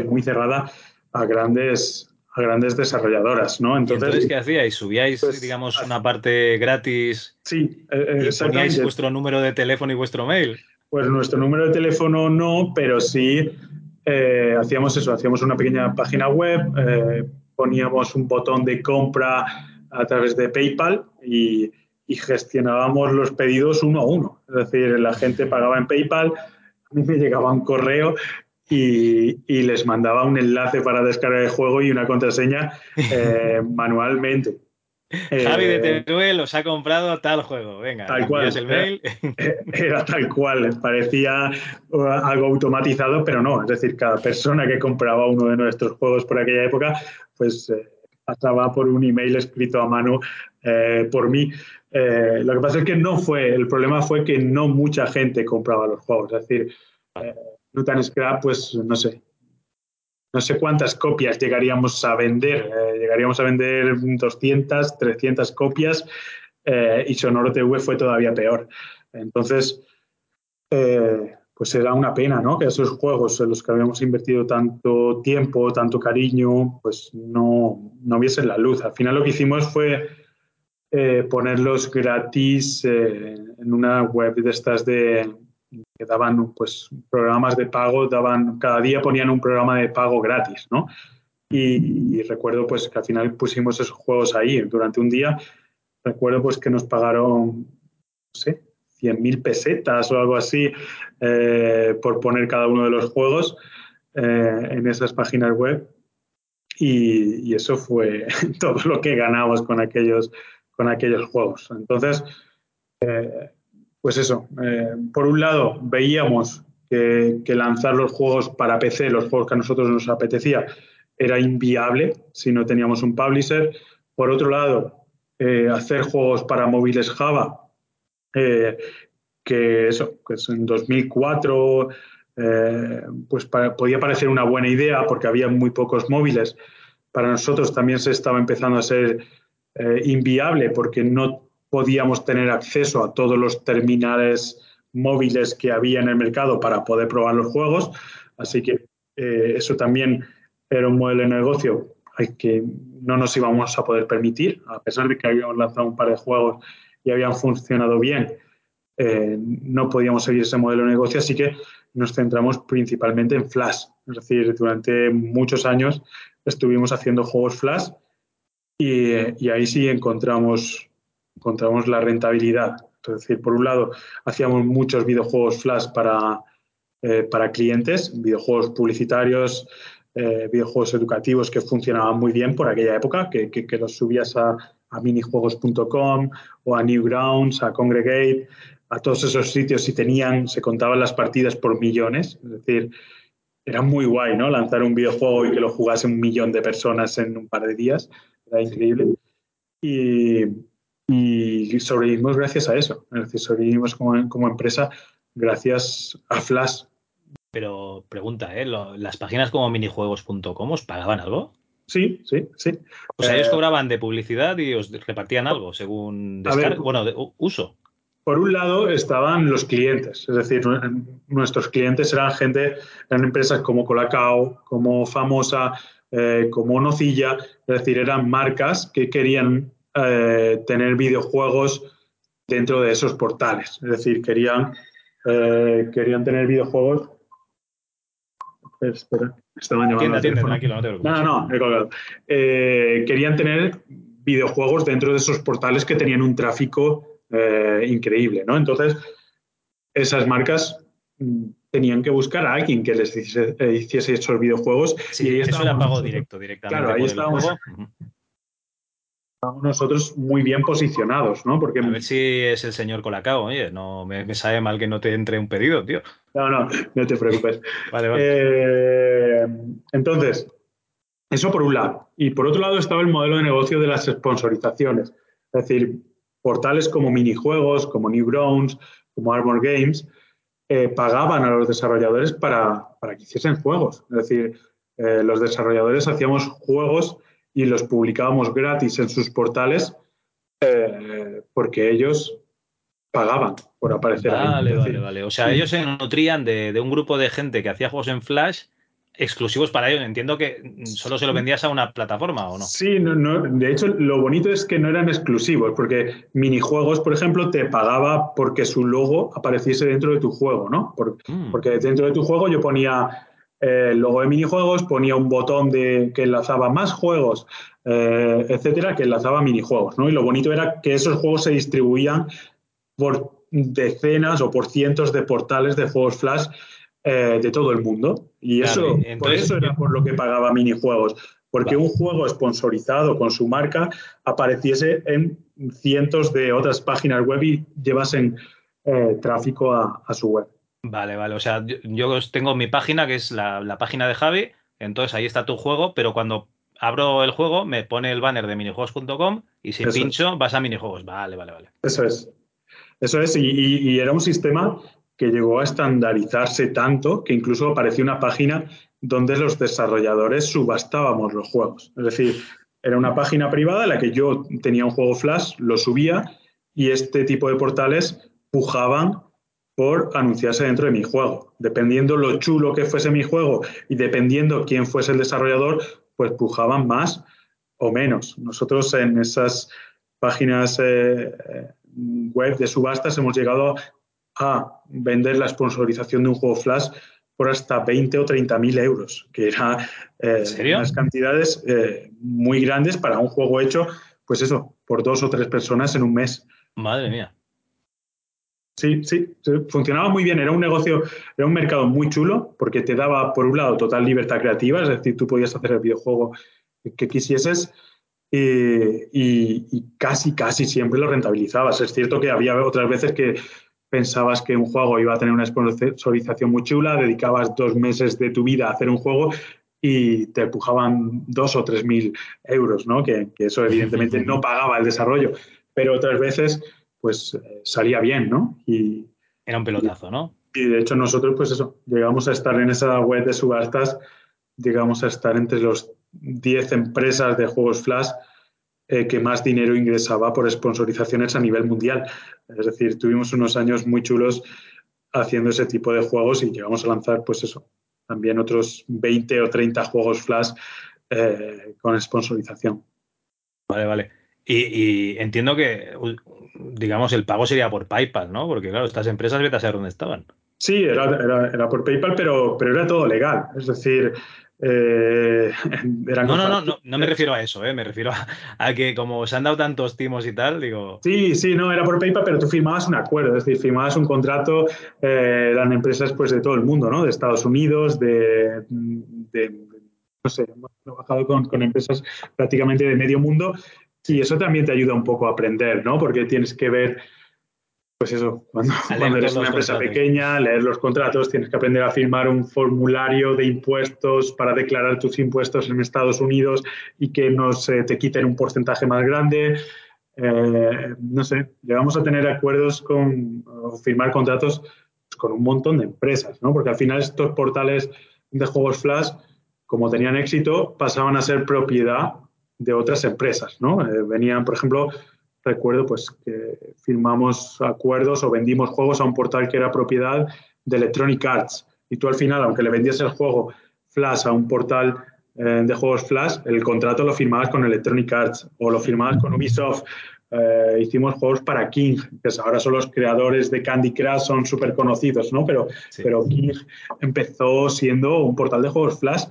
muy cerrada a grandes, a grandes desarrolladoras, ¿no? ¿Y entonces Entonces, qué hacíais? ¿Subíais, pues, digamos, una parte gratis sí, eh, y poníais exactamente. vuestro número de teléfono y vuestro mail? Pues nuestro número de teléfono no, pero sí eh, hacíamos eso, hacíamos una pequeña página web, eh, poníamos un botón de compra a través de PayPal y, y gestionábamos los pedidos uno a uno. Es decir, la gente pagaba en PayPal, a mí me llegaba un correo y, y les mandaba un enlace para descargar el juego y una contraseña eh, manualmente. Javi de Eh, Teruel os ha comprado tal juego. Venga, Tal cual. el mail. era tal cual, parecía uh, algo automatizado, pero no. Es decir, cada persona que compraba uno de nuestros juegos por aquella época, pues eh, pasaba por un email escrito a mano eh, por mí. Eh, lo que pasa es que no fue, el problema fue que no mucha gente compraba los juegos. Es decir, eh, Newton Scrap, pues no sé, no sé cuántas copias llegaríamos a vender. Eh, llegaríamos a vender 200, 300 copias eh, y Sonoro TV fue todavía peor. Entonces, eh, pues era una pena, ¿no? Que esos juegos en los que habíamos invertido tanto tiempo, tanto cariño, pues no, no viesen la luz. Al final lo que hicimos fue ponerlos gratis en una web de estas de que daban pues programas de pago, daban cada día ponían un programa de pago gratis, ¿no? Y, y recuerdo pues que al final pusimos esos juegos ahí durante un día. Recuerdo pues que nos pagaron, no sé, 100.000 pesetas o algo así eh, por poner cada uno de los juegos eh, en esas páginas web. Y, y, eso fue todo lo que ganamos con aquellos, con aquellos juegos. Entonces, eh, pues eso, eh, por un lado veíamos que, lanzar los juegos para PC, los juegos que a nosotros nos apetecía, era inviable si no teníamos un publisher. Por otro lado, eh, hacer juegos para móviles Java, eh, que eso, pues en 2004 eh, pues para, podía parecer una buena idea porque había muy pocos móviles. Para nosotros también se estaba empezando a ser eh, inviable porque no podíamos tener acceso a todos los terminales móviles que había en el mercado para poder probar los juegos. Así que eh, eso también era un modelo de negocio que no nos íbamos a poder permitir, a pesar de que habíamos lanzado un par de juegos y habían funcionado bien. Eh, no podíamos seguir ese modelo de negocio, así que nos centramos principalmente en Flash. Es decir, durante muchos años estuvimos haciendo juegos Flash y, y ahí sí encontramos, encontramos la rentabilidad. Es decir, por un lado, hacíamos muchos videojuegos Flash para, eh, para clientes, videojuegos publicitarios, eh, videojuegos educativos que funcionaban muy bien por aquella época, que, que, los subías a, a minijuegos.com o a Newgrounds, a Congregate, a todos esos sitios y tenían, se contaban las partidas por millones. Es decir, era muy guay, ¿no? Lanzar un videojuego y que lo jugase un millón de personas en un par de días. Era increíble. Y, y sobrevivimos gracias a eso. Es decir, sobrevivimos como, como empresa gracias a Flash. Pero pregunta, ¿eh? ¿Las páginas como minijuegos.com os pagaban algo? Sí, sí, sí. O sea, ellos cobraban de publicidad y os repartían algo según bueno, de uso. Por un lado estaban los clientes, es decir, nuestros clientes eran gente, eran empresas como Colacao, como Famosa, eh, como Nocilla, es decir, eran marcas que querían eh, tener videojuegos dentro de esos portales, es decir, querían, eh, querían tener videojuegos. Espera, estaban llamando. Tranquilo, no. No, no, no, he colgado. Eh, querían tener videojuegos dentro de esos portales que tenían un tráfico eh, increíble, ¿no? Entonces, esas marcas mm, tenían que buscar a alguien que les hiciese, hiciese esos videojuegos. Sí, y ahí eso era pago directo, directamente. Claro, ahí estábamos, estábamos, nosotros muy bien posicionados, ¿no? Porque, a ver si es el señor Colacao, oye, no me, me, sabe mal que no te entre un pedido, tío. No, no, no te preocupes. vale, vale. Eh, entonces, eso por un lado. Y por otro lado estaba el modelo de negocio de las sponsorizaciones. Es decir, portales como minijuegos, como Newgrounds, como Armor Games, eh, pagaban a los desarrolladores para, para, que hiciesen juegos. Es decir, eh, los desarrolladores hacíamos juegos y los publicábamos gratis en sus portales eh, porque ellos pagaban por aparecer ahí. Vale, Es vale, decir, vale. O sea, ellos se nutrían de, de un grupo de gente que hacía juegos en Flash exclusivos para ellos. Entiendo que solo se lo vendías a una plataforma, ¿o no? Sí, no, no, de hecho lo bonito es que no eran exclusivos, porque minijuegos, por ejemplo, te pagaba porque su logo apareciese dentro de tu juego, ¿no? Por- Mm. porque dentro de tu juego yo ponía eh, el logo de minijuegos, ponía un botón de, que enlazaba más juegos, eh, etcétera, que enlazaba minijuegos, ¿no? Y lo bonito era que esos juegos se distribuían por decenas o por cientos de portales de juegos flash eh, de todo el mundo. Y Claro, eso, por eso era por lo que pagaba minijuegos. Porque Vale. un juego sponsorizado con su marca apareciese en cientos de otras páginas web y llevasen tráfico a, a su web. Vale, vale. O sea, yo, yo tengo mi página, que es la, la página de Javi. Entonces ahí está tu juego, pero cuando abro el juego me pone el banner de minijuegos.com y si Eso pincho vas a minijuegos. Vale, vale, vale. Eso es. Eso es. Y, y- y era un sistema que llegó a estandarizarse tanto que incluso apareció una página donde los desarrolladores subastábamos los juegos. Es decir, era una página privada en la que yo tenía un juego flash, lo subía y este tipo de portales pujaban por anunciarse dentro de mi juego. Dependiendo lo chulo que fuese mi juego y dependiendo quién fuese el desarrollador, pues pujaban más o menos. Nosotros en esas páginas eh, eh, web de subastas hemos llegado a vender la sponsorización de un juego flash por hasta 20 o 30 mil euros, que eran ¿En serio? unas cantidades eh, muy grandes para un juego hecho, pues eso, por dos o tres personas en un mes. Madre mía. Sí, sí, funcionaba muy bien. Era un negocio, era un mercado muy chulo porque te daba, por un lado, total libertad creativa, es decir, tú podías hacer el videojuego que quisieses eh, y, y casi, casi siempre lo rentabilizabas. Es cierto que había otras veces que pensabas que un juego iba a tener una sponsorización muy chula, dedicabas dos meses de tu vida a hacer un juego y te empujaban dos o tres mil euros, ¿no? Que, que eso evidentemente no pagaba el desarrollo, pero otras veces pues eh, salía bien, ¿no? Y, Era un pelotazo, ¿no? y de hecho nosotros, pues eso, llegamos a estar en esa web de subastas, llegamos a estar entre los 10 empresas de juegos flash eh, que más dinero ingresaba por sponsorizaciones a nivel mundial. Es decir, tuvimos unos años muy chulos haciendo ese tipo de juegos y llegamos a lanzar, pues eso, también otros 20 o 30 juegos flash eh, con sponsorización. Vale, vale. Y, y entiendo que, digamos, el pago sería por PayPal, ¿no? Porque, claro, estas empresas, vete a saber dónde estaban. Sí, era, era, era por PayPal, pero, pero era todo legal. Es decir, eh, eran No, no, no, no, no me refiero a eso, ¿eh? Me refiero a, a que como se han dado tantos timos y tal, digo, Sí, sí, no, era por PayPal, pero tú firmabas un acuerdo, es decir, firmabas un contrato, eh, eran empresas pues de todo el mundo, ¿no? De Estados Unidos, de, de- no sé, hemos trabajado con, con empresas prácticamente de medio mundo y eso también te ayuda un poco a aprender, ¿no? Porque tienes que ver, pues eso, cuando, eres una empresa contratos. pequeña, leer los contratos, tienes que aprender a firmar un formulario de impuestos para declarar tus impuestos en Estados Unidos y que no se te quiten un porcentaje más grande. Eh, no sé, llegamos a tener acuerdos con, o firmar contratos con un montón de empresas, ¿no? Porque al final estos portales de juegos flash, como tenían éxito, pasaban a ser propiedad de otras empresas, ¿no? Eh, venían, por ejemplo, recuerdo pues que firmamos acuerdos o vendimos juegos a un portal que era propiedad de Electronic Arts y tú al final, aunque le vendías el juego Flash a un portal eh, de juegos Flash, el contrato lo firmabas con Electronic Arts o lo firmabas con Ubisoft. Eh, hicimos juegos para King, que ahora son los creadores de Candy Crush, son súper conocidos, ¿no? Pero, Sí. pero King empezó siendo un portal de juegos Flash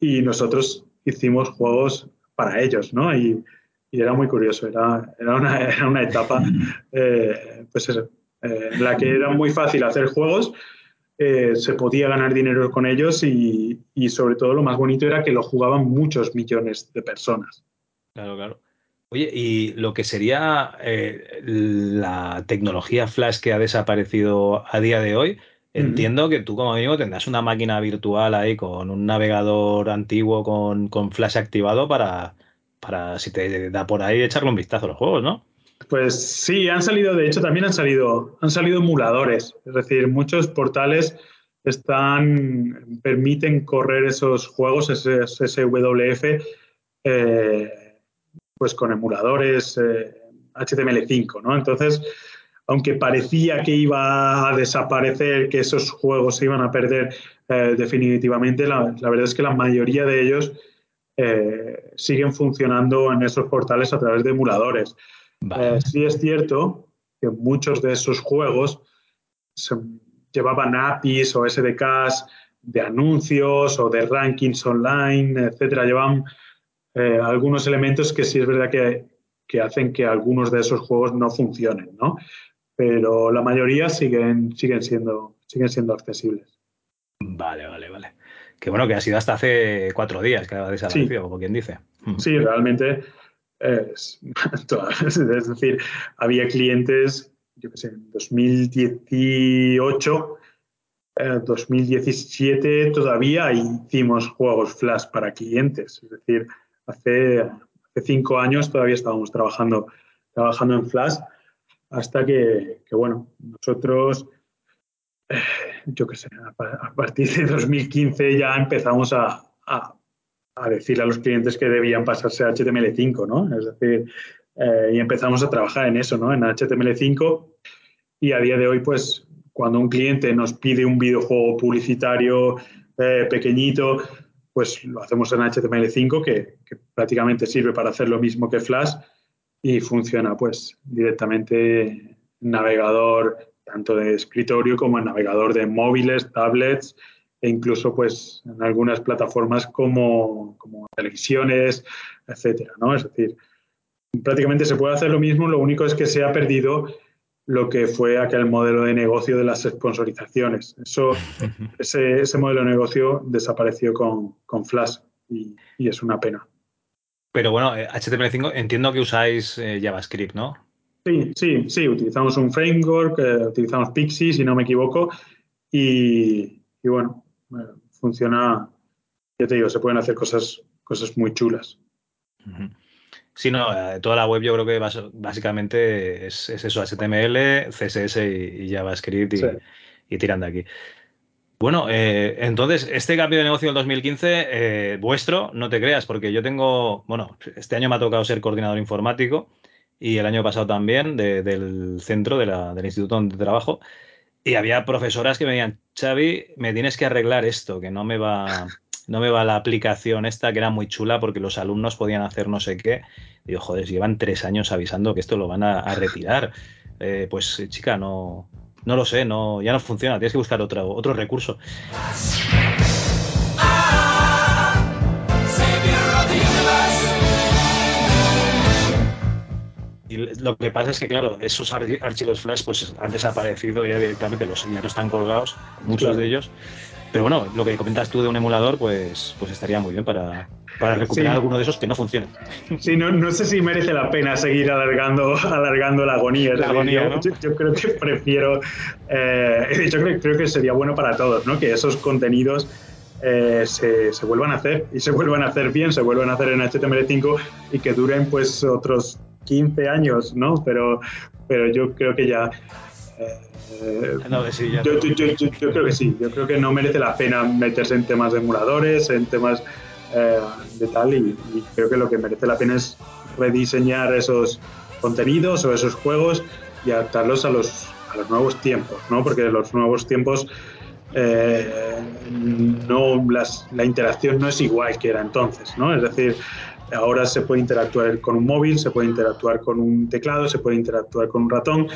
y nosotros hicimos juegos para ellos, ¿no? Y, y era muy curioso, era, era, una, era una etapa, eh, pues eso, eh, en la que era muy fácil hacer juegos, eh, se podía ganar dinero con ellos y, y, sobre todo lo más bonito era que lo jugaban muchos millones de personas. Claro, claro. Oye, y lo que sería la tecnología Flash que ha desaparecido a día de hoy, entiendo que tú como mínimo tendrás una máquina virtual ahí con un navegador antiguo con, con Flash activado para, para, si te da por ahí, echarle un vistazo a los juegos, ¿no? Pues sí, han salido, de hecho, también han salido, han salido emuladores. Es decir, muchos portales están, permiten correr esos juegos, ese SWF, eh, pues con emuladores eh, HTML5, ¿no? Entonces, aunque parecía que iba a desaparecer, que esos juegos se iban a perder eh, definitivamente, la, la verdad es que la mayoría de ellos eh, siguen funcionando en esos portales a través de emuladores. Vale. Eh, sí es cierto que muchos de esos juegos se- llevaban APIs o SDKs de anuncios o de rankings online, etcétera. Llevan algunos elementos que sí es verdad que, que hacen que algunos de esos juegos no funcionen, ¿no? Pero la mayoría siguen, siguen, siendo, siguen siendo accesibles. Vale, vale, vale. Que bueno, que ha sido hasta hace cuatro días que ha desaparecido, como quien dice. Mm. Sí, realmente es, es decir, había clientes, yo qué sé, en 2018, eh, 2017 todavía hicimos juegos Flash para clientes. Es decir, hace, hace cinco años todavía estábamos trabajando, trabajando en Flash hasta que, bueno, nosotros, eh, yo qué sé, a, pa- a partir de 2015 ya empezamos a, a- a decirle a los clientes que debían pasarse a HTML5, ¿no? Es decir, eh, y empezamos a trabajar en eso, ¿no? En HTML5 y a día de hoy, pues, cuando un cliente nos pide un videojuego publicitario eh, pequeñito, pues lo hacemos en HTML5, que, que prácticamente sirve para hacer lo mismo que Flash y funciona, pues, directamente en navegador tanto de escritorio como en navegador de móviles, tablets e incluso pues en algunas plataformas como, como televisiones, etcétera, ¿no? Es decir, prácticamente se puede hacer lo mismo, lo único es que se ha perdido lo que fue aquel modelo de negocio de las sponsorizaciones. Eso, ese, ese modelo de negocio desapareció con, con Flash y, y es una pena. Pero bueno, eh, HTML5 entiendo que usáis eh, JavaScript, ¿no? Sí, sí, sí, utilizamos un framework, eh, utilizamos Pixie, si no me equivoco, y, y bueno, eh, funciona, ya te digo, se pueden hacer cosas, cosas muy chulas. Sí, no, eh, toda la web yo creo que básicamente es, es eso, HTML, CSS y, y JavaScript y, Sí. y tiran de aquí. Bueno, eh, entonces, este cambio de negocio del 2015, eh, vuestro, no te creas, porque yo tengo, bueno, este año me ha tocado ser coordinador informático y el año pasado también de- del centro, del instituto donde trabajo, y había profesoras que me decían, Xavi, me tienes que arreglar esto, que no me va, no me va la aplicación esta, que era muy chula porque los alumnos podían hacer no sé qué. Digo, joder, llevan tres años avisando que esto lo van a, retirar. Eh, pues, chica, no, no lo sé, no, ya no funciona, tienes que buscar otro, otro recurso. Y lo que pasa es que, claro, esos ar- archivos Flash pues han desaparecido ya directamente, los ya no están colgados, muchos Claro. de ellos. Pero bueno, lo que comentas tú de un emulador, pues, pues estaría muy bien para, para recuperar Sí. alguno de esos que no funcionen. Sí, no, no sé si merece la pena seguir alargando, alargando la agonía. La agonía, yo, ¿no? yo- yo creo que prefiero, eh, hecho creo, creo que sería bueno para todos, ¿no? Que esos contenidos eh, se, se vuelvan a hacer y se vuelvan a hacer bien, se vuelvan a hacer en HTML5 y que duren pues otros 15 años, ¿no? Pero, pero yo creo que ya... eh, No, sí, yo, te- yo- yo- yo- yo creo que sí, yo creo que no merece la pena meterse en temas de emuladores, en temas eh, de tal, y, y creo que lo que merece la pena es rediseñar esos contenidos o esos juegos y adaptarlos a los, a los nuevos tiempos, ¿no? Porque los nuevos tiempos eh, no las, la interacción no es igual que era entonces, ¿no? Es decir, ahora se puede interactuar con un móvil, se puede interactuar con un teclado, se puede interactuar con un ratón.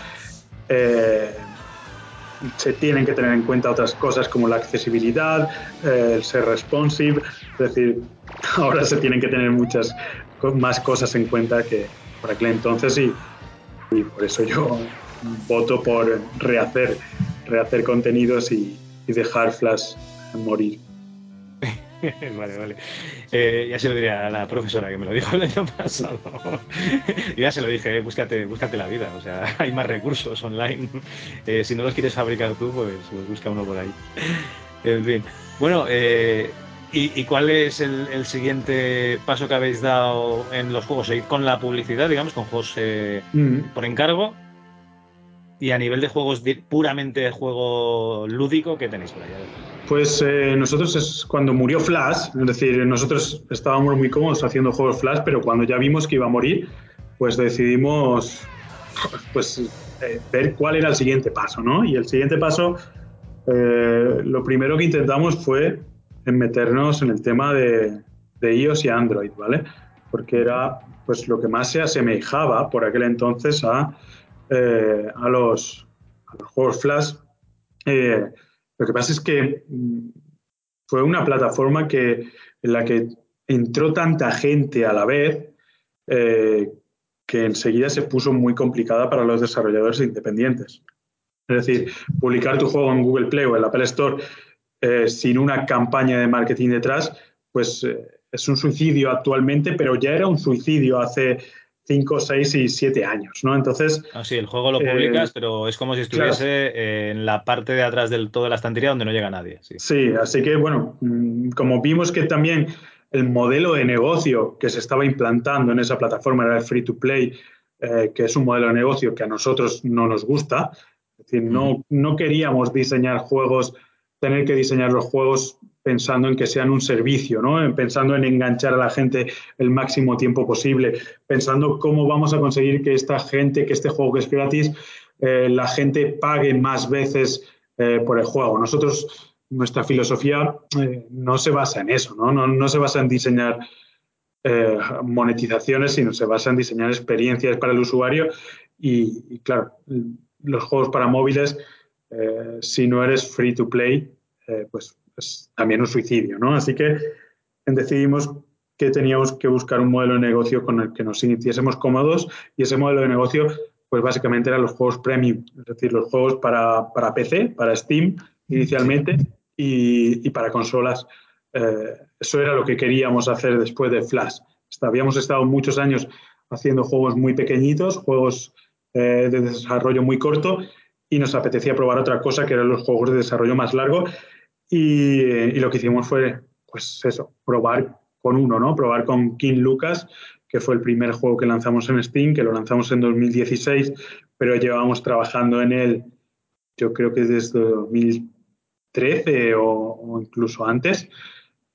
Eh, se tienen que tener en cuenta otras cosas como la accesibilidad, eh, el ser responsive, es decir, ahora se tienen que tener muchas más cosas en cuenta que por aquel entonces y, y por eso yo voto por rehacer, rehacer contenidos y dejar Flash morir. vale, vale. Eh, ya se lo diré a la profesora que me lo dijo el año pasado. Ya se lo dije, eh, búscate, búscate la vida. O sea, hay más recursos online. Eh, si no los quieres fabricar tú, pues, pues busca uno por ahí. En fin. Bueno, eh, ¿y, y cuál es el, el siguiente paso que habéis dado en los juegos? ¿Seguir con la publicidad, digamos, con juegos eh, Mm. por encargo? Y a nivel de juegos puramente de juego lúdico, ¿qué tenéis por ahí? A ver. Pues eh, nosotros es cuando murió Flash, es decir, nosotros estábamos muy cómodos haciendo juegos Flash, pero cuando ya vimos que iba a morir, pues decidimos pues eh, ver cuál era el siguiente paso, ¿no? Y el siguiente paso, eh, lo primero que intentamos fue meternos en el tema de, de iOS y Android, ¿vale? Porque era pues lo que más se asemejaba por aquel entonces a, eh, a, los, a juegos Flash. Eh, lo que pasa es que mm, fue una plataforma que, en la que entró tanta gente a la vez eh, que enseguida se puso muy complicada para los desarrolladores independientes. Es decir, publicar tu juego en Google Play o en la Apple Store sin una campaña de marketing detrás, pues es un suicidio actualmente, pero ya era un suicidio hace 5, 6 y 7 años, ¿no? Entonces, Ah, sí, el juego lo Eh, publicas, pero es como si estuviese en la parte de atrás del todo de la estantería donde no llega nadie. Sí. Sí, así que bueno, mm, como vimos que también el modelo de negocio que se estaba implantando en esa plataforma era el free to play, eh, que es un modelo de negocio que a nosotros no nos gusta, es decir, no, no queríamos diseñar juegos, tener que diseñar los juegos pensando en que sean un servicio, ¿no? En- pensando en enganchar a la gente el máximo tiempo posible, pensando cómo vamos a conseguir que esta gente, que este juego que es gratis, eh, la gente pague más veces eh, por el juego. Nosotros, nuestra filosofía eh, no se basa en eso, ¿no? No, no se basa en diseñar monetizaciones, sino se basa en diseñar experiencias para el usuario y, y, claro, los juegos para móviles, si no eres free to play, eh, pues es también un suicidio, ¿no? Así que decidimos que teníamos que buscar un modelo de negocio con el que nos sintiésemos cómodos y ese modelo de negocio, pues básicamente eran los juegos premium, es decir, los juegos para, para PC, para Steam inicialmente y, para consolas. Eh, eso era lo que queríamos hacer después de Flash. Habíamos estado muchos años haciendo juegos muy pequeñitos, juegos eh, de desarrollo muy corto y nos apetecía probar otra cosa que eran los juegos de desarrollo más largo y, y lo que hicimos fue, pues eso, probar con uno, ¿no? Probar con King Lucas, que fue el primer juego que lanzamos en Steam, que lo lanzamos en 2016, pero llevábamos trabajando en él, yo creo que desde 2013 o, o incluso antes.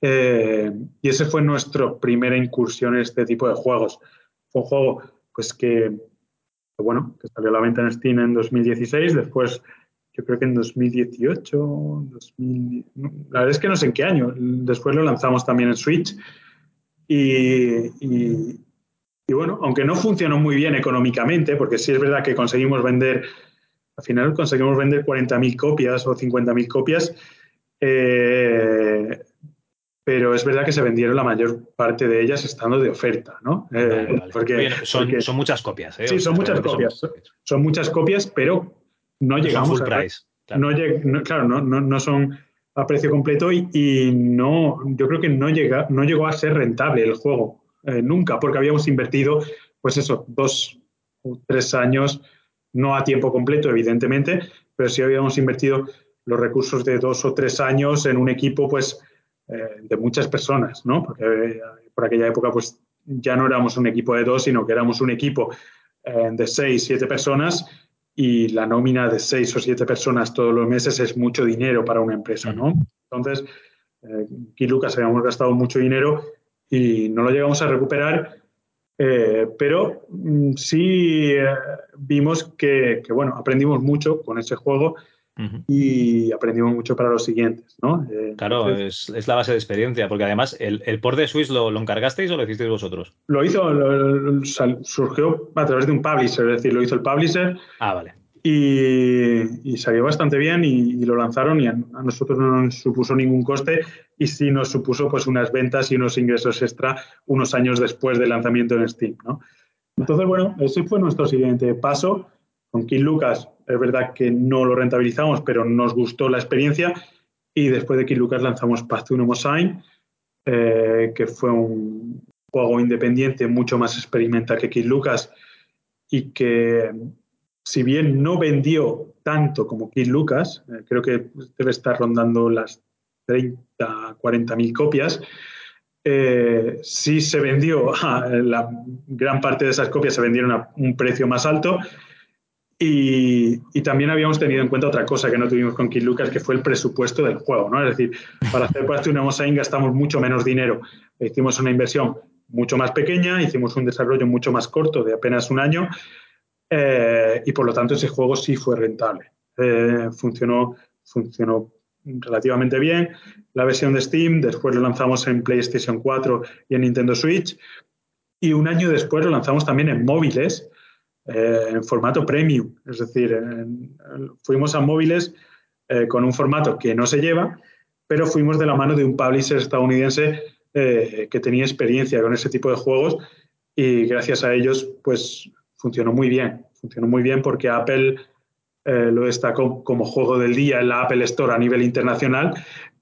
Eh, y ese fue nuestra primera incursión en este tipo de juegos. Fue un juego, pues que, que bueno, que salió a la venta en Steam en 2016, después yo creo que en 2018, 2000, la verdad es que no sé en qué año. Después lo lanzamos también en Switch. Y, y, y, bueno, aunque no funcionó muy bien económicamente, porque sí es verdad que conseguimos vender, al final conseguimos vender 40.000 copias o 50.000 copias, eh, pero es verdad que se vendieron la mayor parte de ellas estando de oferta, ¿no? Eh, vale. porque, Oye, son, porque- son muchas copias, ¿eh? Sí, son muchas copias. Son muchas copias, pero no llegamos full a, price. claro. no lleg- no- claro, no, no, no son a precio completo y, y no, yo creo que no, llega, no llegó a ser rentable el juego eh, nunca, porque habíamos invertido, pues eso, dos o tres años, no a tiempo completo, evidentemente, pero sí habíamos invertido los recursos de dos o tres años en un equipo, pues, eh, de muchas personas, ¿no? Porque eh, por aquella época, pues, ya no éramos un equipo de dos, sino que éramos un equipo eh, de seis, siete personas y la nómina de seis o siete personas todos los meses es mucho dinero para una empresa, ¿no? Entonces, eh, aquí Lucas habíamos gastado mucho dinero y no lo llegamos a recuperar, eh, pero mm, sí eh, vimos que, que, bueno, aprendimos mucho con ese juego Y aprendimos mucho para los siguientes, ¿no? Eh, Claro, entonces, es, es la base de experiencia, porque además, ¿el, el port de Swiss lo, lo encargasteis o lo hicisteis vosotros? lo hizo, lo- lo- sal- surgió a través de un publisher, es decir, lo hizo el publisher Ah, vale. y, y salió bastante bien y, y lo lanzaron y a, a nosotros no nos supuso ningún coste y sí nos supuso pues unas ventas y unos ingresos extra unos años después del lanzamiento en Steam, ¿no? Entonces, bueno, ese fue nuestro siguiente paso. Con King Lucas, es verdad que no lo rentabilizamos, pero nos gustó la experiencia. Y después de King Lucas lanzamos Path to Sign, eh, que fue un juego independiente mucho más experimental que King Lucas y que si bien no vendió tanto como Kid Lucas, eh, creo que debe estar rondando las 30, 40 mil copias, eh, sí se vendió, la gran parte de esas copias se vendieron a un precio más alto Y, también habíamos tenido en cuenta otra cosa que no tuvimos con Kid Lucas, que fue el presupuesto del juego, ¿no? Es decir, para hacer parte de una Mosaín gastamos mucho menos dinero. Hicimos una inversión mucho más pequeña, hicimos un desarrollo mucho más corto, de apenas un año, eh, y por lo tanto ese juego sí fue rentable. Eh, funcionó, funcionó relativamente bien. La versión de Steam, después lo lanzamos en PlayStation 4 y en Nintendo Switch, y un año después lo lanzamos también en móviles, eh, en formato premium. Es decir, en- fuimos a móviles eh, con un formato que no se lleva, pero fuimos de la mano de un publisher estadounidense eh, que tenía experiencia con ese tipo de juegos y gracias a ellos pues funcionó muy bien. Funcionó muy bien porque Apple lo destacó como juego del día en la Apple Store a nivel internacional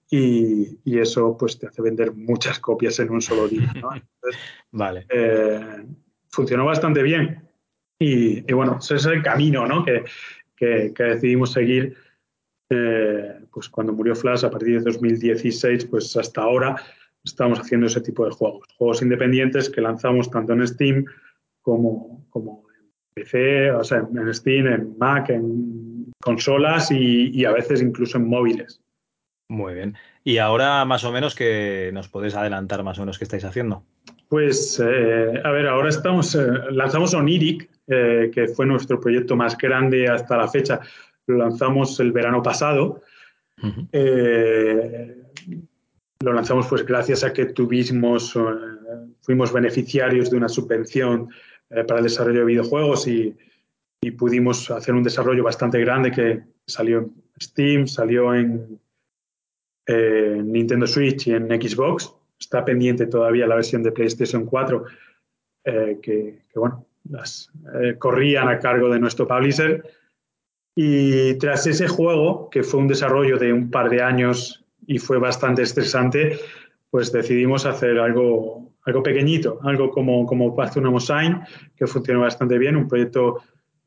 y, y eso pues te hace vender muchas copias en un solo día. ¿no? Entonces, Vale. eh, funcionó bastante bien. Y, bueno, ese es el camino ¿no? que, que- decidimos seguir eh, pues cuando murió Flash a partir de 2016, pues hasta ahora estamos haciendo ese tipo de juegos. Juegos independientes que lanzamos tanto en Steam como, como en PC, o sea, en Steam, en Mac, en consolas y, y a veces incluso en móviles. Muy bien. Y ahora más o menos que nos podéis adelantar más o menos qué estáis haciendo. Pues, eh, a ver, ahora estamos, eh, lanzamos Oniric, eh, que fue nuestro proyecto más grande hasta la fecha. Lo lanzamos el verano pasado. Eh, lo lanzamos pues gracias a que tuvimos, fuimos beneficiarios de una subvención para el desarrollo de videojuegos y, y pudimos hacer un desarrollo bastante grande que salió en Steam, salió en Nintendo Switch y en Xbox. Está pendiente todavía la versión de PlayStation 4 eh, que, que, bueno, las eh, corrían a cargo de nuestro publisher. Y tras ese juego, que fue un desarrollo de un par de años y fue bastante estresante, pues decidimos hacer algo, algo pequeñito, algo como, como Pazuna Mosain, que funcionó bastante bien, un proyecto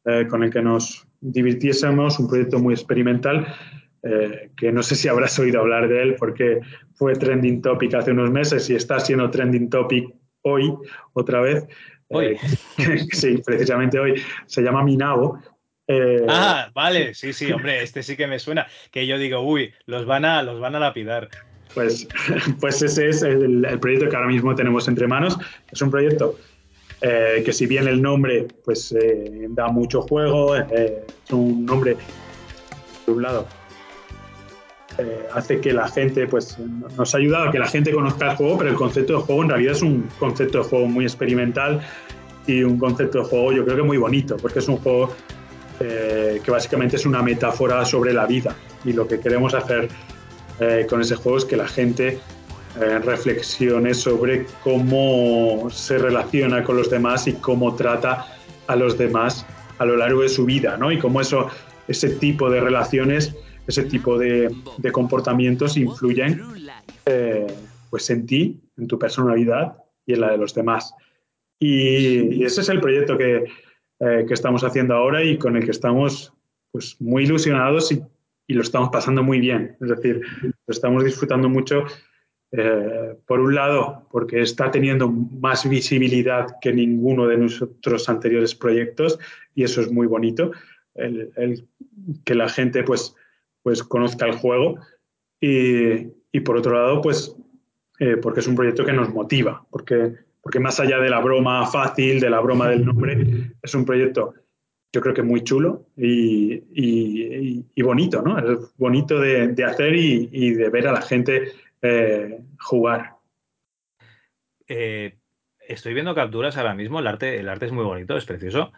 eh, con el que nos divirtiésemos, un proyecto muy experimental, eh, que no sé si habrás oído hablar de él porque fue trending topic hace unos meses y está siendo trending topic hoy, otra vez. Hoy. Eh, sí, precisamente hoy. Se llama Minabo. Eh, Ah, vale, sí, sí, hombre, este sí que me suena. Que yo digo, uy, los van a, los van a lapidar. Pues, pues ese es el, el proyecto que ahora mismo tenemos entre manos. Es un proyecto eh, que si bien el nombre pues da mucho juego, es un nombre, por un lado, eh, hace que la gente, pues nos ha ayudado a que la gente conozca el juego, pero el concepto de juego en realidad es un concepto de juego muy experimental y un concepto de juego yo creo que muy bonito, porque es un juego eh, que básicamente es una metáfora sobre la vida y lo que queremos hacer eh, con ese juego es que la gente reflexione sobre cómo se relaciona con los demás y cómo trata a los demás a lo largo de su vida, ¿no? Y cómo eso, ese tipo de relaciones, ese tipo de, de comportamientos influyen eh, pues en ti, en tu personalidad y en la de los demás. Y, y ese es el proyecto que, eh, que estamos haciendo ahora y con el que estamos pues, muy ilusionados y, y lo estamos pasando muy bien. Es decir, lo estamos disfrutando mucho. Eh, por un lado, porque está teniendo más visibilidad que ninguno de nuestros anteriores proyectos y eso es muy bonito, el, el que la gente pues, pues conozca el juego y, y por otro lado, pues eh, porque es un proyecto que nos motiva, porque, porque más allá de la broma fácil, de la broma del nombre, es un proyecto yo creo que muy chulo y, y, y bonito, ¿no? Es bonito de, de hacer y, y, de ver a la gente eh, jugar. Eh, estoy viendo capturas ahora mismo, el arte, el arte es muy bonito, es precioso.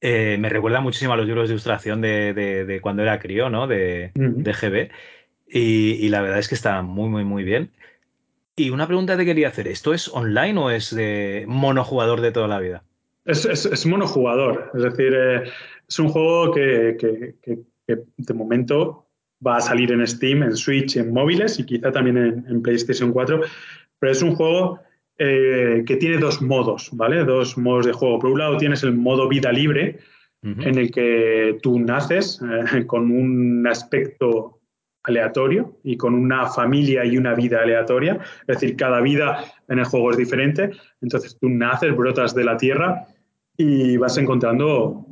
Eh, me recuerda muchísimo a los libros de ilustración de, de, de cuando era crío, ¿no? De, uh -huh. de GB. Y, y, la verdad es que está muy, muy, muy bien. Y una pregunta te quería hacer, ¿esto es online o es de monojugador de toda la vida? Es, es, es monojugador, es decir, eh, es un juego que, que, que, que, de momento va a salir en Steam, en Switch, en móviles y quizá también en, en PlayStation 4, pero es un juego eh, que tiene dos modos, ¿vale? Dos modos de juego. Por un lado tienes el modo vida libre, uh -huh. en el que tú naces eh, con un aspecto aleatorio y con una familia y una vida aleatoria, es decir, cada vida en el juego es diferente, entonces tú naces, brotas de la tierra y vas encontrando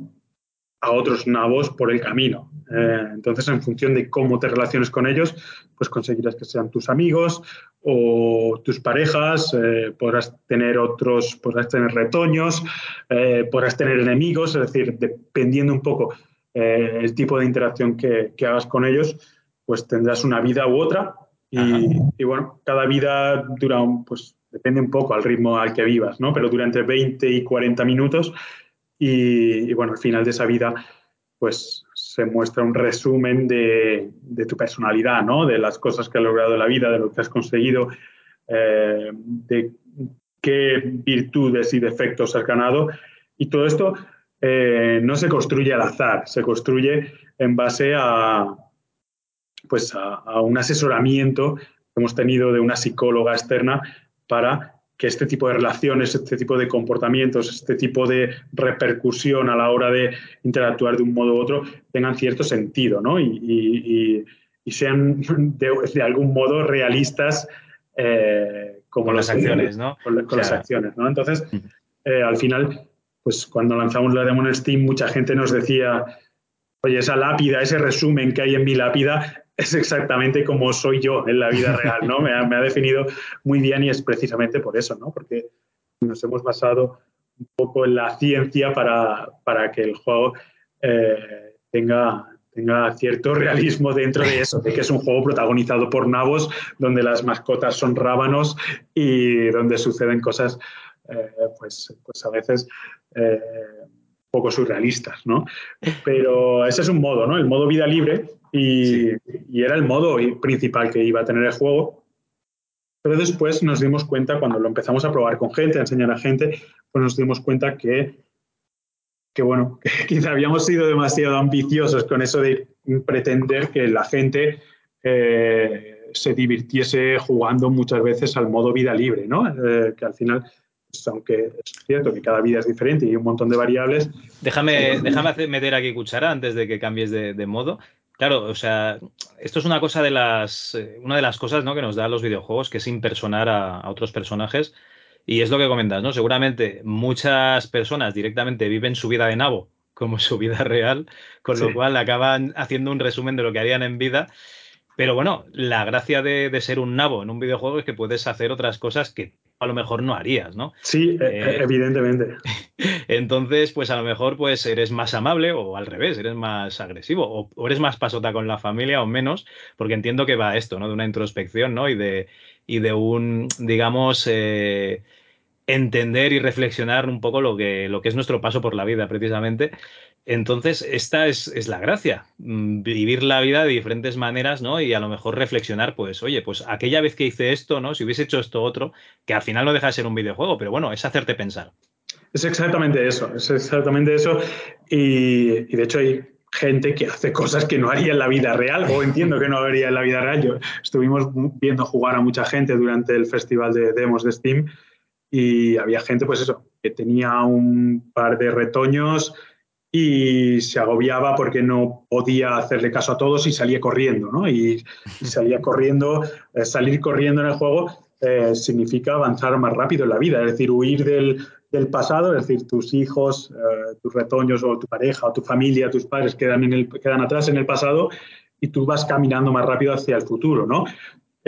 a otros nabos por el camino. Eh, entonces, en función de cómo te relaciones con ellos, pues conseguirás que sean tus amigos o tus parejas, eh, podrás tener otros, podrás tener retoños, eh, podrás tener enemigos, es decir, dependiendo un poco el tipo de interacción que, que hagas con ellos, pues tendrás una vida u otra. Y, y bueno, cada vida dura, un, pues depende un poco al ritmo al que vivas, ¿no? Pero dura entre 20 y 40 minutos y, bueno, al final de esa vida pues se muestra un resumen de, de, tu personalidad, ¿no? De las cosas que has logrado en la vida, de lo que has conseguido, eh, de qué virtudes y defectos has ganado. Y todo esto eh, no se construye al azar, se construye en base a, pues a, a un asesoramiento que hemos tenido de una psicóloga externa para que este tipo de relaciones, este tipo de comportamientos, este tipo de repercusión a la hora de interactuar de un modo u otro tengan cierto sentido ¿no? y, y, y sean de, de, algún modo realistas eh, como con las acciones, ¿no? Con, con o sea, las acciones, ¿no? Entonces, eh, al final, pues cuando lanzamos la demo en Steam, mucha gente nos decía, oye, esa lápida, ese resumen que hay en mi lápida, es exactamente como soy yo en la vida real, ¿no? Me ha, definido muy bien y es precisamente por eso, ¿no? Porque nos hemos basado un poco en la ciencia para, para que el juego eh, tenga, tenga cierto realismo dentro de eso, de que es un juego protagonizado por nabos, donde las mascotas son rábanos y donde suceden cosas, eh, pues, pues a veces... Eh, poco surrealistas, ¿no? Pero ese es un modo, ¿no? El modo vida libre, y, sí. y, era el modo principal que iba a tener el juego. Pero después nos dimos cuenta, cuando lo empezamos a probar con gente, a enseñar a gente, pues nos dimos cuenta que, que bueno, que quizá habíamos sido demasiado ambiciosos con eso de pretender que la gente eh, se divirtiese jugando muchas veces al modo vida libre, ¿no? Eh, que al final aunque es cierto que cada vida es diferente y hay un montón de variables. Déjame, déjame hacer, meter aquí cuchara antes de que cambies de, de, modo. Claro, o sea, esto es una cosa de las, eh, una de las cosas ¿no? que nos dan los videojuegos, que es impersonar a, a, otros personajes. Y es lo que comentas, ¿no? Seguramente muchas personas directamente viven su vida de nabo como su vida real, con sí. lo cual acaban haciendo un resumen de lo que harían en vida. Pero bueno, la gracia de, de, ser un nabo en un videojuego es que puedes hacer otras cosas que a lo mejor no harías, ¿no? Sí, eh, evidentemente. Entonces, pues a lo mejor pues eres más amable o al revés, eres más agresivo o, o, eres más pasota con la familia o menos, porque entiendo que va esto, ¿no? De una introspección, ¿no? Y de, y de un, digamos, eh, entender y reflexionar un poco lo que, lo que es nuestro paso por la vida, precisamente. Entonces, esta es, es, la gracia, mm, vivir la vida de diferentes maneras, ¿no? Y a lo mejor reflexionar, pues, oye, pues aquella vez que hice esto, ¿no? Si hubiese hecho esto otro, que al final no deja de ser un videojuego, pero bueno, es hacerte pensar. Es exactamente eso, es exactamente eso. Y, de hecho hay gente que hace cosas que no haría en la vida real, o entiendo que no haría en la vida real. Yo, estuvimos viendo jugar a mucha gente durante el festival de demos de Steam y había gente, pues eso, que tenía un par de retoños y se agobiaba porque no podía hacerle caso a todos y salía corriendo, ¿no? Y, salía corriendo, eh, salir corriendo en el juego eh, significa avanzar más rápido en la vida, es decir, huir del, del pasado, es decir, tus hijos, eh, tus retoños o tu pareja o tu familia, tus padres quedan, en el, quedan atrás en el pasado y tú vas caminando más rápido hacia el futuro, ¿no?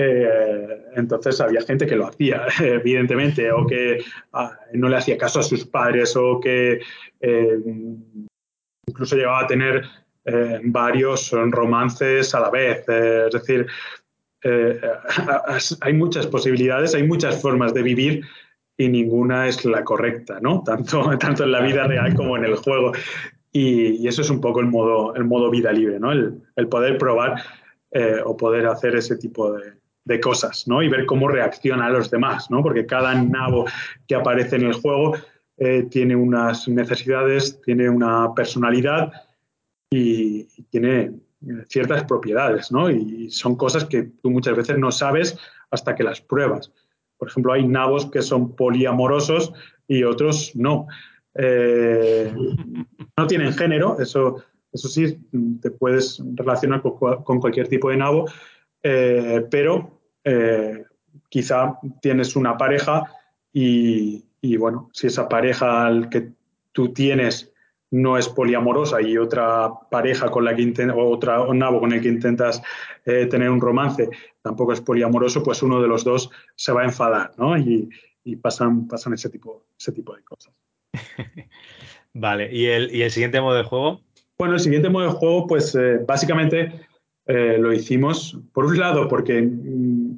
Eh, entonces había gente que lo hacía, evidentemente, o que ah, no le hacía caso a sus padres, o que eh, incluso llegaba a tener eh, varios romances a la vez. Es decir, hay muchas posibilidades, hay muchas formas de vivir y ninguna es la correcta, ¿no? Tanto, tanto en la vida real como en el juego. Y, eso es un poco el modo, el modo vida libre, ¿no? El poder probar o poder hacer ese tipo de, de cosas, ¿no? Y ver cómo reaccionan los demás, ¿no? Porque cada nabo que aparece en el juego eh, tiene unas necesidades, tiene una personalidad y, tiene ciertas propiedades, ¿no? Y son cosas que tú muchas veces no sabes hasta que las pruebas. Por ejemplo, hay nabos que son poliamorosos y otros no. Eh, no tienen género, eso, eso sí, te puedes relacionar con, con cualquier tipo de nabo, eh, pero eh, quizá tienes una pareja y, y, bueno, si esa pareja al que tú tienes no es poliamorosa y otra pareja con la que o otra nabo con el que intentas eh, tener un romance tampoco es poliamoroso, pues uno de los dos se va a enfadar, ¿no? Y, y pasan, pasan ese tipo, ese tipo de cosas. Vale, ¿y el, y el siguiente modo de juego? Bueno, el siguiente modo de juego, pues eh, básicamente eh, lo hicimos, por un lado, porque, mm,